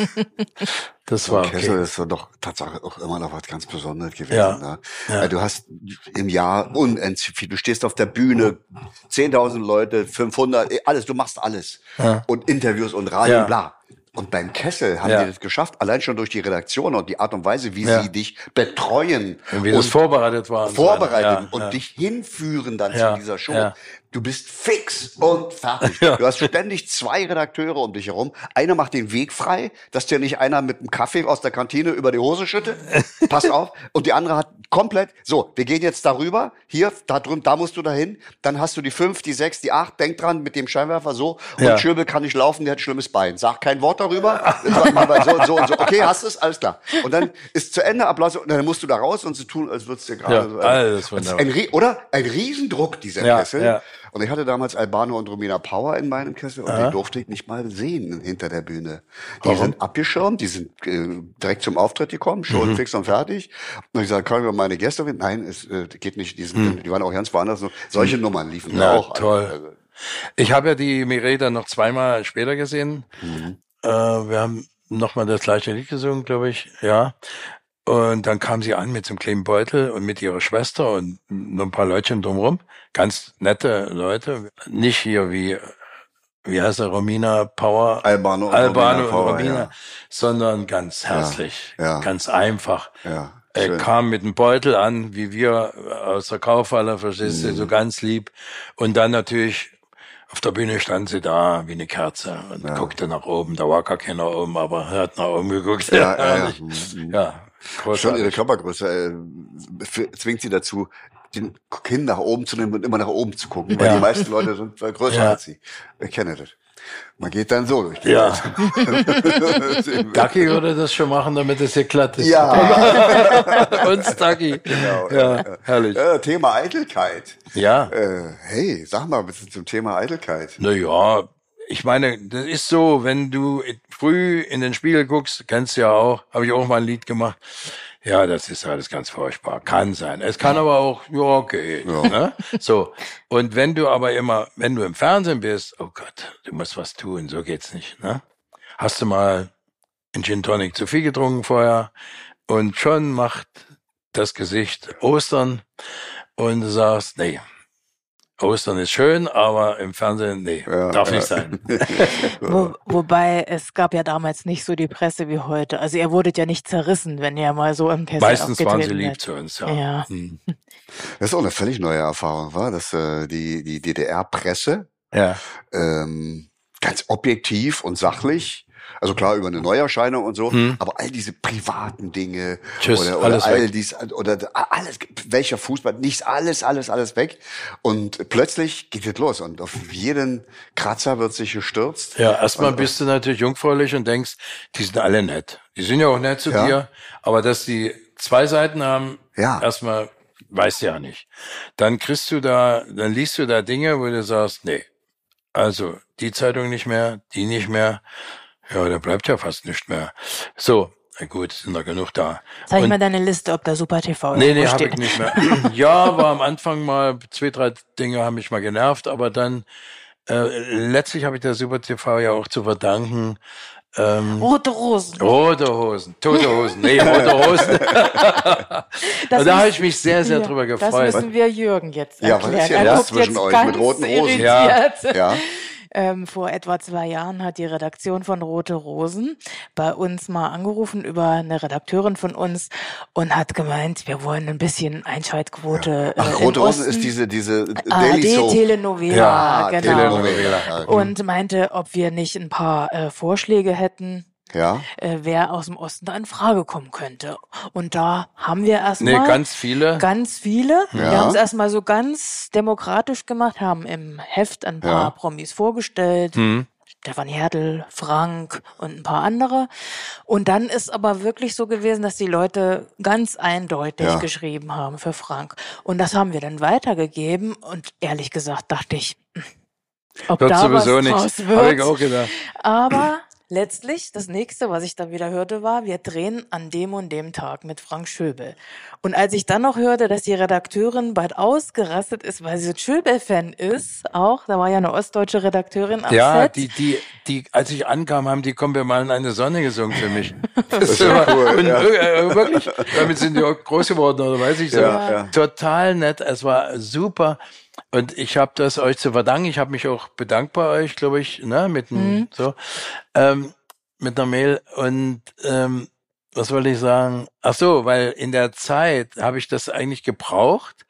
Das war okay. Kessel ist doch Tatsache auch immer noch was ganz Besonderes gewesen. Ja. Ne? Ja. Du hast im Jahr unendlich viel. Du stehst auf der Bühne, 10.000 Leute, 500, eh, alles. Du machst alles. Ja. Und Interviews und Radio, Ja. bla. Und beim Kessel haben Ja. die das geschafft, allein schon durch die Redaktion und die Art und Weise, wie Ja. sie dich betreuen Und wie das vorbereitet war. vorbereiten Ja, und dich hinführen dann zu dieser Show. Du bist fix und fertig. Ja. Du hast ständig zwei Redakteure um dich herum. Einer macht den Weg frei, dass dir nicht einer mit einem Kaffee aus der Kantine über die Hose schüttet. Pass auf. Und die andere hat komplett, so, wir gehen jetzt darüber. Hier, da drüben, da musst du dahin. Dann hast du die fünf, die sechs, die acht. Denk dran, mit dem Scheinwerfer so. Und Ja. Schöbel kann nicht laufen, der hat ein schlimmes Bein. Sag kein Wort darüber. Sag mal so und so und so. Okay, hast es? Alles klar. Und dann ist zu Ende, Applaus. Und dann musst du da raus und so tun, als würdest du dir gerade Ja, so. alles wunderbar. ein, oder? Ein Riesendruck, dieser Ja, Kessel. ja. Und ich hatte damals Albano und Romina Power in meinem Kessel und die durfte ich nicht mal sehen hinter der Bühne. Die Warum? sind abgeschirmt, die sind äh, direkt zum Auftritt gekommen, schon Mhm. fix und fertig. Und ich sage, können wir meine Gäste mit? Nein, es äh, geht nicht. Die, sind, die waren auch ganz woanders. Solche Nummern liefen da Mhm. Na, auch. toll. Also, Ich habe ja die Mireda noch zweimal später gesehen. Mhm. Äh, wir haben nochmal das gleiche Lied gesungen, glaube ich. Ja. Und dann kam sie an mit so einem kleinen Beutel und mit ihrer Schwester und noch ein paar Leutchen drumherum. Ganz nette Leute. Nicht hier wie, wie heißt er, Romina Power. Albano und Albano Romina Power, und Romina, ja. sondern ganz herzlich. ja. Ganz einfach. Ja, Er kam mit einem Beutel an, wie wir aus der Kaufhalle, verstehst Mhm. du, so ganz lieb. Und dann natürlich auf der Bühne stand sie da wie eine Kerze und guckte nach oben. Da war gar keiner oben, aber er hat nach oben geguckt. Ja, ja, ja. herrlich. Ja Schon ihre großartig. Körpergröße äh, zwingt sie dazu, den Kinn nach oben zu nehmen und immer nach oben zu gucken, weil Ja. die meisten Leute sind größer Ja. als sie. Ich kenne das. Man geht dann so durch die Ja. Ducky würde das schon machen, damit es hier glatt ist. ja, Und Ducky. Genau, ja, herrlich. äh, Thema Eitelkeit. Ja. Äh, hey, sag mal ein bisschen zum Thema Eitelkeit. Na ja, ich meine, das ist so, wenn du früh in den Spiegel guckst, kennst du ja auch, habe ich auch mal ein Lied gemacht. Ja, das ist alles ganz furchtbar. Kann sein. Es kann aber auch, ja, okay. Ne? So. Und wenn du aber immer, wenn du im Fernsehen bist, oh Gott, du musst was tun, so geht's nicht. Ne? Hast du mal einen Gin Tonic zu viel getrunken vorher und schon macht das Gesicht Ostern und du sagst, nee, Ostern ist schön, aber im Fernsehen, nee, Ja, darf ja. nicht sein. Wo, wobei es gab ja damals nicht so die Presse wie heute. Also ihr wurdet ja nicht zerrissen, wenn ihr mal so im Kessel Meistens waren sie lieb seid. zu uns, ja. Ja. Hm. Das ist auch eine völlig neue Erfahrung, war, dass äh, die die DDR-Presse Ja. ähm, ganz objektiv und sachlich. Also klar über eine Neuerscheinung und so, Hm. aber all diese privaten Dinge Tschüss, oder, oder alles all weg. dies oder alles welcher Fußball, nichts alles alles alles weg und plötzlich geht es los und auf jeden Kratzer wird sich gestürzt. Ja, erstmal Und- bist du natürlich jungfräulich und denkst, die sind alle nett. Die sind ja auch nett zu Ja. dir, aber dass die zwei Seiten haben, Ja. erstmal weißt du ja nicht. Dann kriegst du da, dann liest du da Dinge, wo du sagst, nee, also die Zeitung nicht mehr, die nicht mehr. Ja, da bleibt ja fast nichts mehr. So, na gut, sind da genug da. Zeig mal deine Liste, ob da Super TV Nee, irgendwo nee, habe steht. ich nicht mehr. ja, war am Anfang mal, zwei, drei Dinge haben mich mal genervt, aber dann, äh, letztlich habe ich der Super TV ja auch zu verdanken, ähm, Rote Rosen. rote Hosen, tote Hosen, nee, rote Hosen. Das Und da habe ich mich sehr, sehr Ja, drüber Das gefreut. müssen wir Jürgen jetzt Ja, was erklären. ist hier los guckt zwischen euch mit roten Rosen? irritiert. Ja. Ähm, vor etwa zwei Jahren hat die Redaktion von Rote Rosen bei uns mal angerufen über eine Redakteurin von uns und hat gemeint, wir wollen ein bisschen Einschaltquote. Ach, äh, im Rote Rosen ist diese diese Daily ARD. Telenovela, Ja, genau. Telenovela. Ja, Und meinte, ob wir nicht ein paar äh, Vorschläge hätten, ja. äh, wer aus dem Osten da in Frage kommen könnte. Und da haben wir Nee, erstmal ganz viele. ganz viele. Ja. Wir haben es erstmal so ganz demokratisch gemacht, haben im Heft ein paar Ja. Promis vorgestellt. Hm. Stefan Hertel, Frank und ein paar andere. Und dann ist aber wirklich so gewesen, dass die Leute ganz eindeutig Ja. geschrieben haben für Frank. Und das haben wir dann weitergegeben. Und ehrlich gesagt dachte ich, hm, Ob Wird da sowieso was draus wird. Aber letztlich, das nächste, was ich dann wieder hörte, war, wir drehen an dem und dem Tag mit Frank Schöbel. Und als ich dann noch hörte, dass die Redakteurin bald ausgerastet ist, weil sie so Schöbel-Fan ist, auch, da war ja eine ostdeuche Redakteurin am Ja, Set. die, die, die, als ich ankam, haben die Kommen wir mal in eine Sonne gesungen für mich. Das ist ja cool. Und Ja. äh, wirklich, damit sind die auch groß geworden, oder weiß ich so. Ja, ja. Total nett, es war super. Und ich habe das euch zu verdanken. Ich habe mich auch bedankt bei euch, glaube ich, ne, mit einem, so, ähm, mit einer Mail. Und ähm, was wollte ich sagen? Ach so, weil in der Zeit habe ich das eigentlich gebraucht,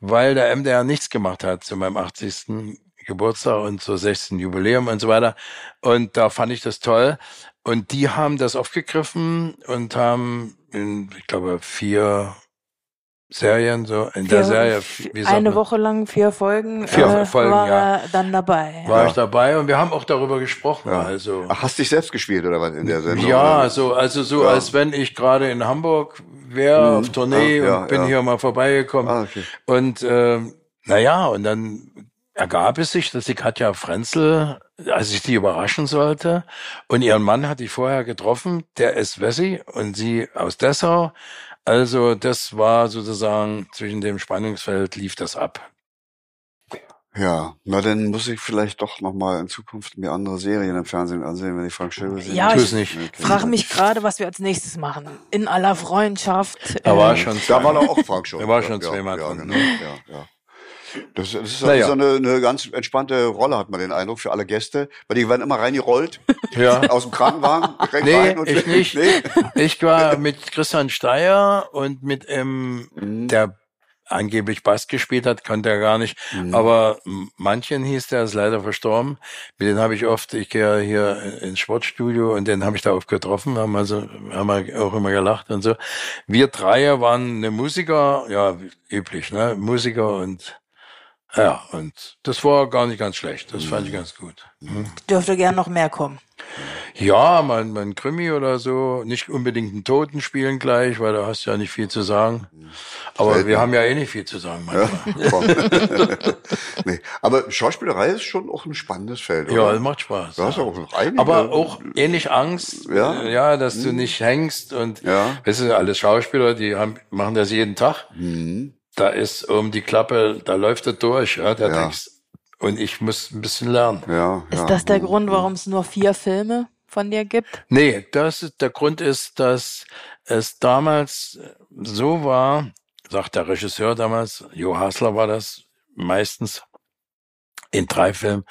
weil der MDR nichts gemacht hat zu meinem 80. Geburtstag und zur 16. Jubiläum und so weiter. Und da fand ich das toll. Und die haben das aufgegriffen und haben, in, ich glaube, vier Serien, so in der Vier- Serie, wie sagt eine man? Woche lang vier Folgen, Vier äh, Folgen, war ja. er dann dabei. war Ja. ich dabei und wir haben auch darüber gesprochen. Ja. Also Ach, hast dich selbst gespielt oder was in der Sendung? ja, oder? so also so Ja. als wenn ich gerade in Hamburg wäre Mhm. auf Tournee Ah, ja, und bin ja. hier mal vorbeigekommen. Ah, okay. Und ähm, naja, und dann ergab es sich, dass die Katja Frenzel, als ich die überraschen sollte, und ihren Mann hatte ich vorher getroffen, der ist Wessi und sie aus Dessau. Also das war sozusagen zwischen dem Spannungsfeld lief das ab. Ja, na dann muss ich vielleicht doch noch mal in Zukunft mir andere Serien im Fernsehen ansehen, wenn ich Frank Schöbel sehe. Ja, ich es nicht. Okay. frage mich gerade, was wir als nächstes machen. In aller Freundschaft. Da war äh, schon Da war doch auch Frank schon. Da war schon ja, zweimal ja, drin, Genau. Ja, ja. Das, das ist Naja. so eine, eine ganz entspannte Rolle, hat man den Eindruck, für alle Gäste. Weil die werden immer reingerollt, Ja. aus dem Krankenwagen, direkt Nee, rein und ich nicht. Nee. Ich war mit Christian Steyer und mit ähm, Mhm. der angeblich Bass gespielt hat, konnte er gar nicht. Mhm. Aber manchen hieß der, ist leider verstorben. Mit denen habe ich oft, ich gehe hier ins Sportstudio und den habe ich da oft getroffen, haben also haben wir auch immer gelacht und so. Wir Dreier waren eine Musiker, ja, üblich, ne? Musiker und ja, und das war gar nicht ganz schlecht. Das fand ich ganz gut. Mhm. dürfte gern noch mehr kommen. Ja, mein, mein Krimi oder so, nicht unbedingt einen Toten spielen gleich, weil da hast du ja nicht viel zu sagen. Aber Selten. wir haben ja eh nicht viel zu sagen Ja, manchmal. komm. nee. Aber Schauspielerei ist schon auch ein spannendes Feld, Ja, oder? das macht Spaß. Du hast ja. auch noch einige. Aber auch ähnlich Angst, Ja. äh, ja, dass du nicht hängst und Ja. das sind alles Schauspieler, die haben, machen das jeden Tag. Mhm. Da ist um die Klappe, da läuft er durch, ja, der Ja. Text. Und ich muss ein bisschen lernen. Ja, Ist ja. das der Grund, warum es nur vier Filme von dir gibt? Nee, das ist, der Grund ist, dass es damals so war, sagt der Regisseur damals, Jo Hasler war das meistens in drei Filmen,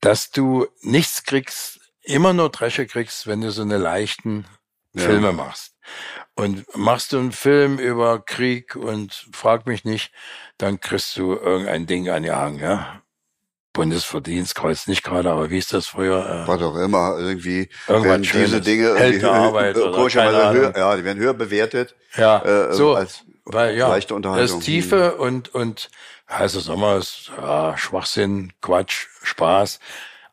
dass du nichts kriegst, immer nur Dresche kriegst, wenn du so eine leichten Ja. Filme machst. Und machst du einen Film über Krieg und frag mich nicht, dann kriegst du irgendein Ding angehangen, ja. Bundesverdienstkreuz nicht gerade, aber wie ist das früher? Äh, Was auch immer, irgendwie werden diese. Dinge Heldenarbeit höher- oder komischerweise keine höher, Ahnung. ja, die werden höher bewertet Ja, äh, so, als weil ja, leichte Unterhaltung. das Tiefe und und heißer Sommer ist ja, Schwachsinn, Quatsch, Spaß.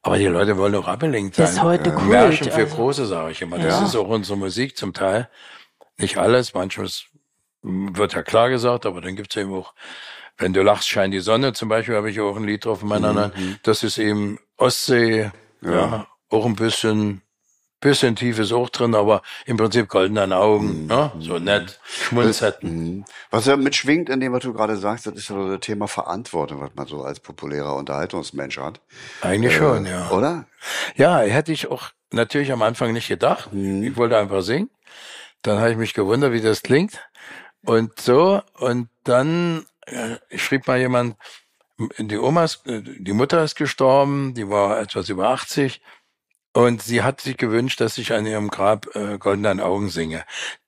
Aber die Leute wollen auch abgelenkt sein. Ist heute Kult, Märchen für also. Große, sage ich immer. Das Ja. ist auch unsere Musik zum Teil. Nicht alles, manches wird ja klar gesagt, aber dann gibt's eben auch, wenn du lachst, scheint die Sonne, zum Beispiel habe ich auch ein Lied drauf in meiner Hand. Das ist eben Ostsee, ja. Ja. auch ein bisschen, bisschen tief ist auch drin, aber im Prinzip goldenen Augen, ne? so nett, schmunzeln. Mhm. Was ja mitschwingt in dem, was du gerade sagst, das ist ja so das Thema Verantwortung, was man so als populärer Unterhaltungsmensch hat. Eigentlich schon, ja. Oder? Ja, hätte ich auch natürlich am Anfang nicht gedacht. Ich wollte einfach singen. Dann habe ich mich gewundert, wie das klingt. Und so, und dann äh, schrieb mal jemand, die Oma ist, äh, die Mutter ist gestorben, die war etwas über 80 und sie hat sich gewünscht, dass ich an ihrem Grab äh, Goldenen Augen singe.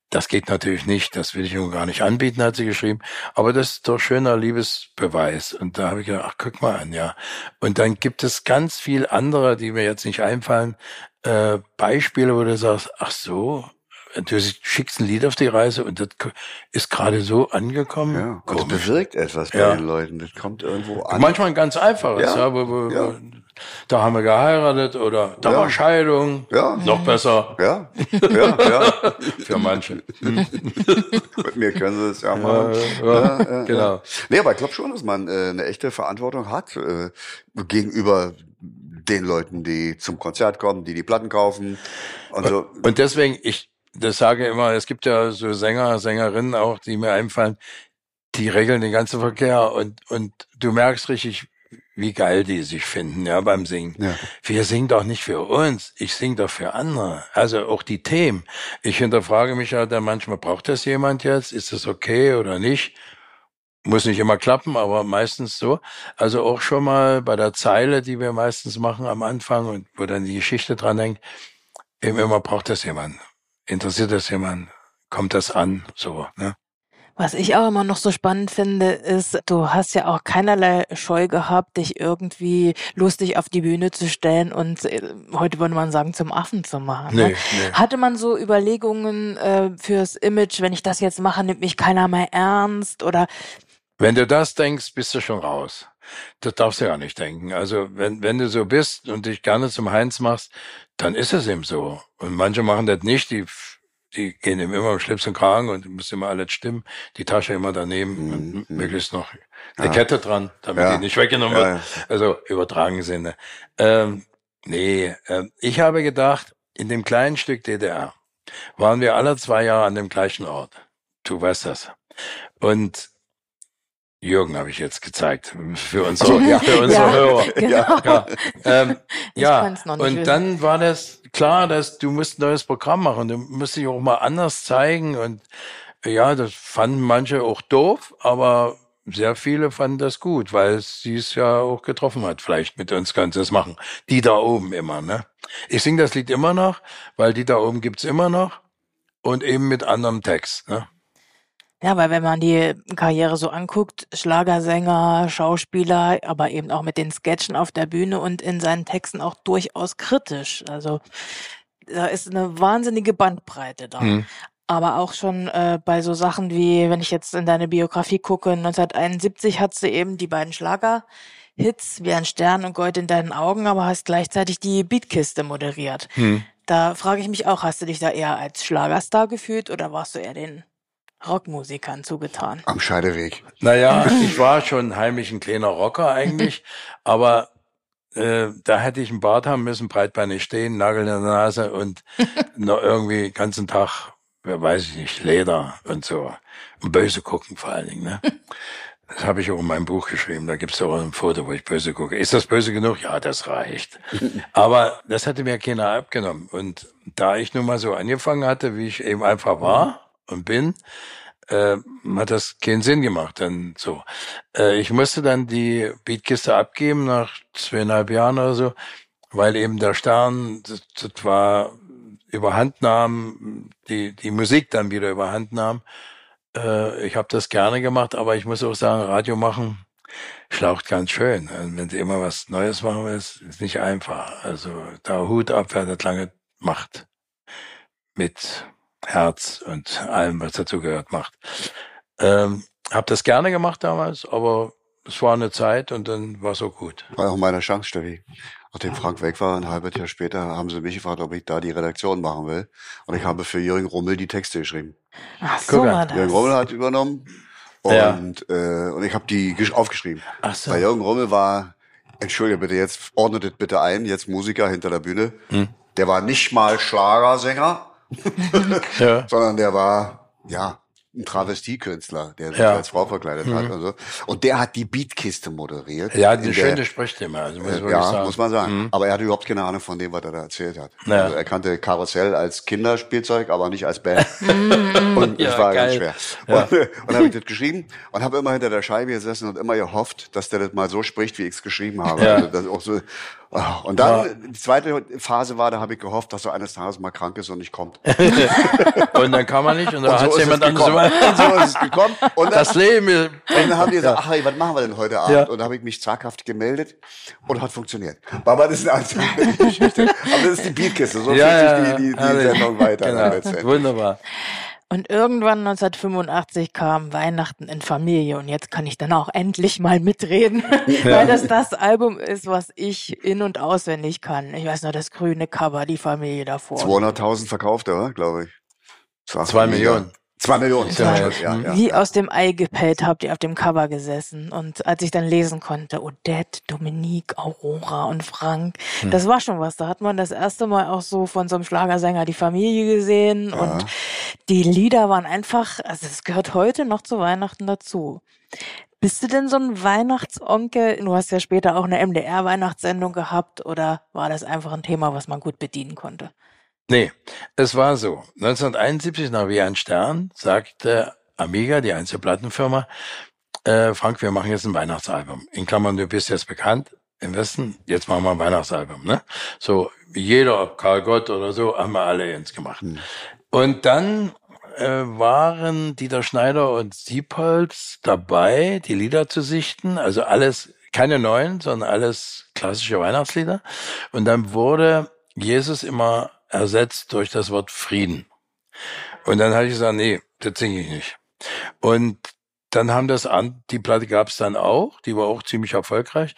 Das geht natürlich nicht, das will ich ihr gar nicht anbieten, hat sie geschrieben. Aber das ist doch schöner Liebesbeweis. Und da habe ich gedacht, ach, guck mal an, ja. Und dann gibt es ganz viel andere, die mir jetzt nicht einfallen, äh, Beispiele, wo du sagst, ach so, du schickst ein Lied auf die Reise und das ist gerade so angekommen. Ja. Und das Komisch. bewirkt etwas bei Ja. den Leuten. Das kommt irgendwo an. Manchmal ein ganz einfaches, Ja. ja, wo, wo, Ja. da haben wir geheiratet oder da Ja. war Scheidung. Ja. Noch besser Ja, ja, ja. für manche. mir können sie es ja machen. ja, Ja, ja, genau. Nee, aber ich glaube schon, dass man äh, eine echte Verantwortung hat äh, gegenüber den Leuten, die zum Konzert kommen, die die Platten kaufen und so. Und deswegen, ich das sage immer, es gibt ja so Sänger, Sängerinnen auch, die mir einfallen, die regeln den ganzen Verkehr und, und du merkst richtig, wie geil die sich finden, ja, beim Singen. Ja. Wir singen doch nicht für uns, ich singe doch für andere. Also auch die Themen. Ich hinterfrage mich ja dann manchmal, braucht das jemand jetzt? Ist das okay oder nicht? Muss nicht immer klappen, aber meistens so. Also auch schon mal bei der Zeile, die wir meistens machen am Anfang und wo dann die Geschichte dran hängt, eben immer braucht das jemand. Interessiert das jemand? Kommt das an? So, ne? Was ich auch immer noch so spannend finde, ist, du hast ja auch keinerlei Scheu gehabt, dich irgendwie lustig auf die Bühne zu stellen und äh, heute würde man sagen, zum Affen zu machen. Nee, ne? nee. Hatte man so Überlegungen äh, fürs Image, wenn ich das jetzt mache, nimmt mich keiner mehr ernst oder Wenn du das denkst, bist du schon raus. Das darfst du ja nicht denken. Also wenn, wenn du so bist und dich gerne zum Heinz machst, dann ist es eben so. Und manche machen das nicht, die, die gehen eben immer im Schlips und Kragen und muss immer alles stimmen, die Tasche immer daneben und möglichst noch eine Ja. Kette dran, damit Ja. die nicht weggenommen Ja, wird. Also übertragen Sinne. Ähm, nee, ähm, ich habe gedacht, in dem kleinen Stück DDR waren wir alle zwei Jahre an dem gleichen Ort. Du weißt das. Und Jürgen habe ich jetzt gezeigt für unsere, ja. für unsere Ja, Hörer. genau. Ja, ähm, ja. und wissen. dann war das klar, dass du musst ein neues Programm machen. Du musst dich auch mal anders zeigen und ja, das fanden manche auch doof, aber sehr viele fanden das gut, weil sie es ja auch getroffen hat. Vielleicht mit uns kannst du das machen. Die da oben immer, ne? Ich singe das Lied immer noch, weil die da oben gibt's immer noch und eben mit anderem Text, ne? Ja, weil wenn man die Karriere so anguckt, Schlagersänger, Schauspieler, aber eben auch mit den Sketchen auf der Bühne und in seinen Texten auch durchaus kritisch. Also da ist eine wahnsinnige Bandbreite da. Hm. Aber auch schon äh, bei so Sachen wie, wenn ich jetzt in deine Biografie gucke, 1971 hat sie eben die beiden Schlager-Hits wie ein Stern und Gold in deinen Augen, aber hast gleichzeitig die Beatkiste moderiert. Hm. Da frage ich mich auch, hast du dich da eher als Schlagerstar gefühlt oder warst du eher den Rockmusikern zugetan? Am Scheideweg. Naja, ich war schon heimlich ein kleiner Rocker eigentlich, aber äh, da hätte ich einen Bart haben müssen, breitbeinig stehen, Nagel in der Nase und noch irgendwie den ganzen Tag, wer weiß ich nicht, Leder und so. Und böse gucken vor allen Dingen. Ne? Das habe ich auch in meinem Buch geschrieben. Da gibt's auch ein Foto, wo ich böse gucke. Ist das böse genug? Ja, das reicht. Aber das hatte mir keiner abgenommen. Und da ich nun mal so angefangen hatte, wie ich eben einfach war und bin, äh, hat das keinen Sinn gemacht. Dann so. Äh, ich musste dann die Beatkiste abgeben nach zweieinhalb Jahren oder so, weil eben der Stern, das, das war überhand nahm, die, die Musik dann wieder überhand nahm. Äh, ich habe das gerne gemacht, aber ich muss auch sagen, Radio machen schlaucht ganz schön. Also wenn sie immer was Neues machen willst, ist nicht einfach. Also da Hut ab, wer das lange macht. Mit Herz und allem, was dazu gehört, macht. Ähm, hab das gerne gemacht damals, aber es war eine Zeit und dann war es auch gut. War auch meine Chance, Steffi. Nachdem Frank weg war, ein halbes Jahr später, haben sie mich gefragt, ob ich da die Redaktion machen will. Und ich habe für Jürgen Rummel die Texte geschrieben. Ach so Guck war das. Jürgen Rummel hat übernommen Ja. und, äh, und ich habe die gesch- aufgeschrieben. Ach so. Bei Jürgen Rummel war, entschuldige bitte, jetzt ordnet es bitte ein, jetzt Musiker hinter der Bühne. Hm. Der war nicht mal Schlagersänger, Ja. sondern der war, ja, ein Travestiekünstler, der sich Ja. als Frau verkleidet hat und so. Und der hat die Beatkiste moderiert. Ja, in eine der- schöne Sprechstimme, also muss Äh, ja, sagen. muss man sagen. Mhm. Aber er hatte überhaupt keine Ahnung von dem, was er da erzählt hat. Ja. Also er kannte Karussell als Kinderspielzeug, aber nicht als Band. und das Ja, war ganz geil. schwer. Und, und dann habe ich das geschrieben und habe immer hinter der Scheibe gesessen und immer gehofft, dass der das mal so spricht, wie ich es geschrieben habe. Ja. Also das auch so, und dann, die zweite Phase war, da habe ich gehofft, dass er eines Tages mal krank ist und nicht kommt. Und dann kann man nicht und dann hat so ist jemand immer- Und so ist es gekommen. Und dann, Das Leben und dann haben die gesagt, ach, was machen wir denn heute Abend? Ja. Und dann habe ich mich zaghaft gemeldet und hat funktioniert. Aber das ist eine andere Geschichte. Aber das ist die Beatkiste. So ja, fühlt ja, sich die, die, die. Sendung weiter. dann Genau. Wunderbar. Und irgendwann 1985 kam Weihnachten in Familie und jetzt kann ich dann auch endlich mal mitreden, weil das das Album ist, was ich in- und auswendig kann. Ich weiß noch, das grüne Cover, die Familie davor. 200.000 verkauft, oder? Glaube ich. Zwei mega. Millionen. Zwei Millionen. Ja, Ja, ja. ja, Wie ja. aus dem Ei gepellt habt ihr auf dem Cover gesessen. Und als ich dann lesen konnte, Odette, Dominique, Aurora und Frank, Hm. das war schon was. Da hat man das erste Mal auch so von so einem Schlagersänger die Familie gesehen. Und die Lieder waren einfach, also es gehört heute noch zu Weihnachten dazu. Bist du denn so ein Weihnachtsonkel? Du hast ja später auch eine MDR-Weihnachtssendung gehabt oder war das einfach ein Thema, was man gut bedienen konnte? Nee, es war so. 1971 nach Wie ein Stern sagte Amiga, die Einzelplattenfirma, äh, Frank, wir machen jetzt ein Weihnachtsalbum. In Klammern, du bist jetzt bekannt im Westen, jetzt machen wir ein Weihnachtsalbum. Ne? So, jeder, Karl Gott oder so, haben wir alle jetzt gemacht. Und dann äh, waren Dieter Schneider und Siepholz dabei, die Lieder zu sichten. Also alles, keine neuen, sondern alles klassische Weihnachtslieder. Und dann wurde Jesus immer ersetzt durch das Wort Frieden. Und dann habe ich gesagt, nee, das singe ich nicht. Und dann haben das an, die Platte gab es dann auch, die war auch ziemlich erfolgreich.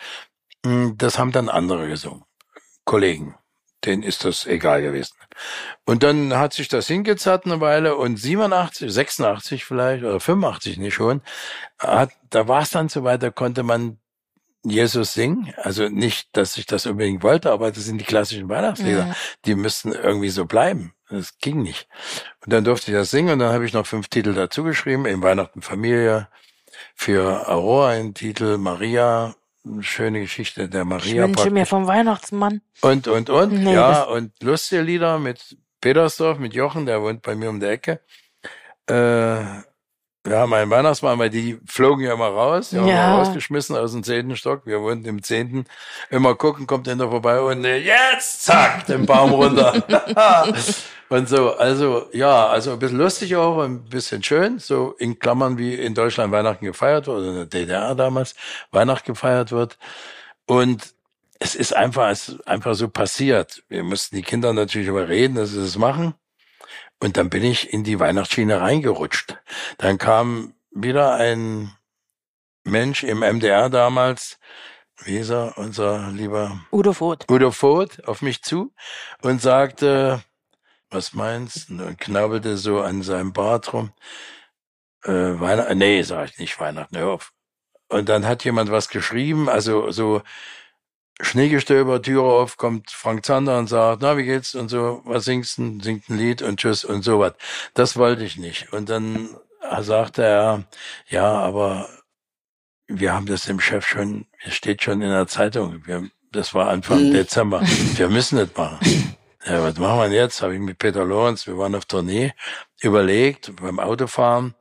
Mm, Das haben dann andere gesungen, Kollegen. Denen ist das egal gewesen. Und dann hat sich das hingezerrt eine Weile und 87, 86 vielleicht oder 85 nicht schon, hat, da war es dann so weit, da konnte man Jesus singen. Also nicht, dass ich das unbedingt wollte, aber das sind die klassischen Weihnachtslieder. Mhm. Die müssten irgendwie so bleiben. Das ging nicht. Und dann durfte ich das singen und dann habe ich noch fünf Titel dazu geschrieben. Im Weihnachten Familie, für Aurora ein Titel, Maria, eine schöne Geschichte der Ich Maria. wünsche mir vom Weihnachtsmann. Und, und, und, Nee, ja, und lustige Lieder mit Petersdorf, mit Jochen, der wohnt bei mir um der Ecke. Äh, wir haben einen Weihnachtsmann, weil die flogen ja immer raus, die haben Ja. wir rausgeschmissen aus dem zehnten Stock. Wir wohnten im zehnten. Immer gucken, kommt einer vorbei und äh, jetzt, zack, den Baum runter. und so, also, ja, also ein bisschen lustig auch, ein bisschen schön, so in Klammern wie in Deutschland Weihnachten gefeiert wird, oder in der DDR damals Weihnachten gefeiert wird. Und es ist einfach, es ist einfach so passiert. Wir mussten die Kinder natürlich überreden, dass sie das machen. Und dann bin ich in die Weihnachtsschiene reingerutscht. Dann kam wieder ein Mensch im MDR damals, wie ist er, unser lieber Udo Voth. Udo Voth, auf mich zu und sagte, was meinst du? Und knabbelte so an seinem Bart rum. Äh, Weihnachten, nee, sag ich nicht Weihnachten, hör auf. Und dann hat jemand was geschrieben, also so Schneegestöber, Türe auf, kommt Frank Zander und sagt, na, wie geht's? Und so, was singst du? Singt ein Lied und tschüss und sowas. Das wollte ich nicht. Und dann sagte er, ja, aber wir haben das dem Chef schon, es steht schon in der Zeitung. Wir, das war Anfang Dezember. Wir müssen das machen. Ja, was machen wir jetzt? Habe ich mit Peter Lorenz, wir waren auf Tournee, überlegt beim Autofahren.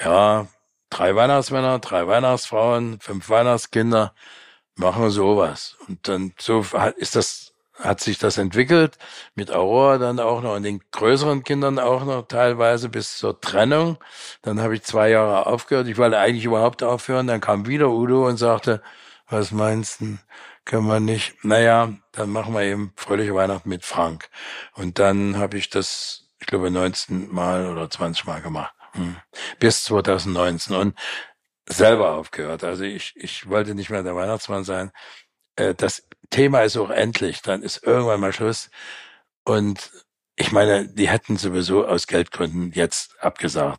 Ja, drei Weihnachtsmänner, drei Weihnachtsfrauen, fünf Weihnachtskinder, machen wir sowas. Und dann so ist das, hat sich das entwickelt mit Aurora dann auch noch und den größeren Kindern auch noch teilweise bis zur Trennung. Dann habe ich zwei Jahre aufgehört. Ich wollte eigentlich überhaupt aufhören. Dann kam wieder Udo und sagte, was meinst du? Können wir nicht? Naja, dann machen wir eben fröhliche Weihnachten mit Frank. Und dann habe ich das, ich glaube, 19 Mal oder 20 Mal gemacht. Hm. Bis 2019 und selber aufgehört. Also ich, ich wollte nicht mehr der Weihnachtsmann sein. Äh, Das Thema ist auch endlich. Dann ist irgendwann mal Schluss. Und ich meine, die hätten sowieso aus Geldgründen jetzt abgesagt.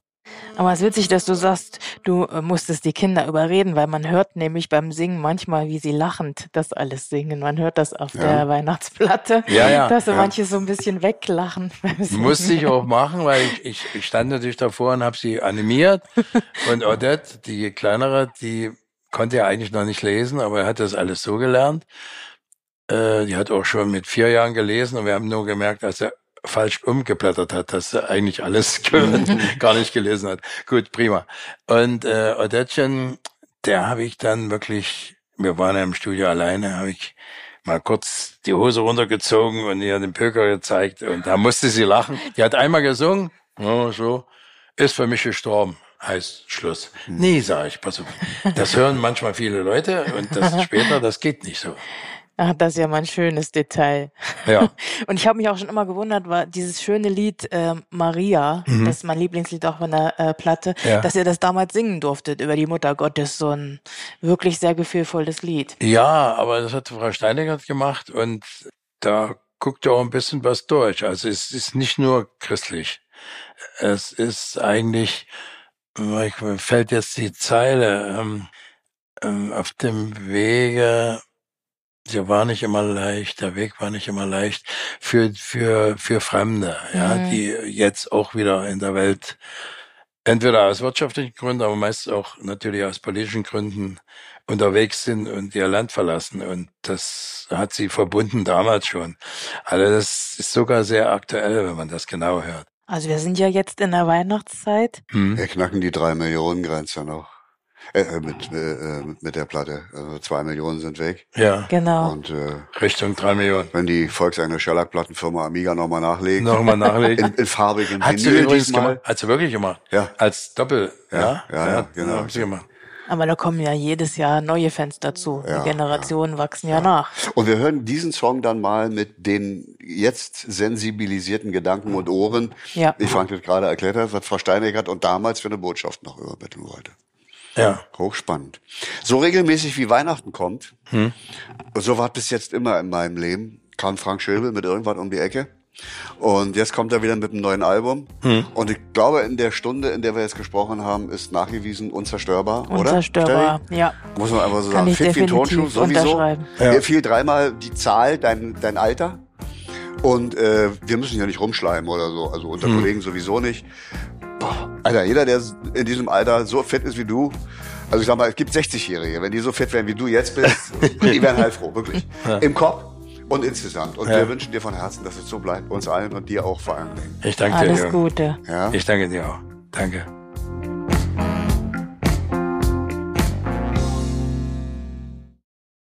Aber es ist witzig, dass du sagst, du äh, musstest die Kinder überreden, weil man hört nämlich beim Singen manchmal, wie sie lachend das alles singen. Man hört das auf Ja. der Weihnachtsplatte, Ja, ja, dass so manche so ein bisschen weglachen. Musste ich auch machen, weil ich, ich, ich stand natürlich davor und habe sie animiert. Und Odette, die kleinere, die konnte ja eigentlich noch nicht lesen, aber er hat das alles so gelernt. Äh, die hat auch schon mit vier Jahren gelesen und wir haben nur gemerkt, als er falsch umgeblättert hat, dass er eigentlich alles gar nicht gelesen hat. Gut, prima. Und äh, Odettchen, der habe ich dann wirklich, wir waren ja im Studio alleine, habe ich mal kurz die Hose runtergezogen und ihr den Pöker gezeigt und da musste sie lachen. Die hat einmal gesungen, oh, so, ist für mich gestorben. Heißt Schluss. Nee, sage ich, pass auf. Das hören manchmal viele Leute und das später, das geht nicht so. Ach, das ist ja mal ein schönes Detail. Ja. Und ich habe mich auch schon immer gewundert, war dieses schöne Lied äh, Maria, das ist mein Lieblingslied auch von der äh, Platte, Mhm. Ja. dass ihr das damals singen durftet über die Mutter Gottes, so ein wirklich sehr gefühlvolles Lied. Ja, aber das hat Frau Steinegert gemacht und da guckt auch ein bisschen was durch. Also es ist nicht nur christlich. es ist eigentlich, mir fällt jetzt die Zeile, ähm, ähm, auf dem Wege, sie war nicht immer leicht, der Weg war nicht immer leicht für, für, für Fremde, ja, Mhm. die jetzt auch wieder in der Welt entweder aus wirtschaftlichen Gründen, aber meist auch natürlich aus politischen Gründen unterwegs sind und ihr Land verlassen. Und das hat sie verbunden damals schon. Also das ist sogar sehr aktuell, wenn man das genau hört. Also wir sind ja jetzt in der Weihnachtszeit. Hm? Wir knacken die drei Millionen Grenze noch. Äh, äh, mit, äh, äh, mit der Platte. Also zwei Millionen sind weg. Ja, Genau. Und äh, Richtung drei Millionen. wenn die volkseigene Schellackplattenfirma Amiga nochmal nachlegt, Nochmal nachlegen. in, in farbigem Hat sie Vinyl übrigens diesmal. gemacht. Hat sie wirklich gemacht. Ja. Als Doppel. Ja, Ja, ja, ja, genau. Hat sie gemacht. Aber da kommen ja jedes Jahr neue Fans dazu. Ja, Die Generationen wachsen ja, nach. Und wir hören diesen Song dann mal mit den jetzt sensibilisierten Gedanken und Ohren, Ja. wie Frank das gerade erklärt hat, was Frau Steineckert und damals für eine Botschaft noch übermitteln wollte. Ja. Hochspannend. So regelmäßig wie Weihnachten kommt, Hm. so war es bis jetzt immer in meinem Leben, kam Frank Schilbe mit irgendwas um die Ecke. Und jetzt kommt er wieder mit einem neuen Album. Hm. Und ich glaube, in der Stunde, in der wir jetzt gesprochen haben, ist nachgewiesen unzerstörbar, oder? Unzerstörbar. Ja. Muss man einfach so Kann sagen. ich Fit wie Turnschuh, sowieso. Ja. Mir fiel dreimal die Zahl, dein, dein Alter. Und äh, wir müssen ja nicht rumschleimen oder so. Also unter Hm. Kollegen sowieso nicht. Boah, Alter, jeder, der in diesem Alter so fit ist wie du, also ich sag mal, es gibt 60-Jährige, wenn die so fit wären, wie du jetzt bist, die wären heilfroh, wirklich. Im Kopf und insgesamt. Und Ja. wir wünschen dir von Herzen, dass es so bleibt, uns allen und dir auch vor allem. Ich danke Alles dir. Gute. Ja? Ich danke dir auch. Danke.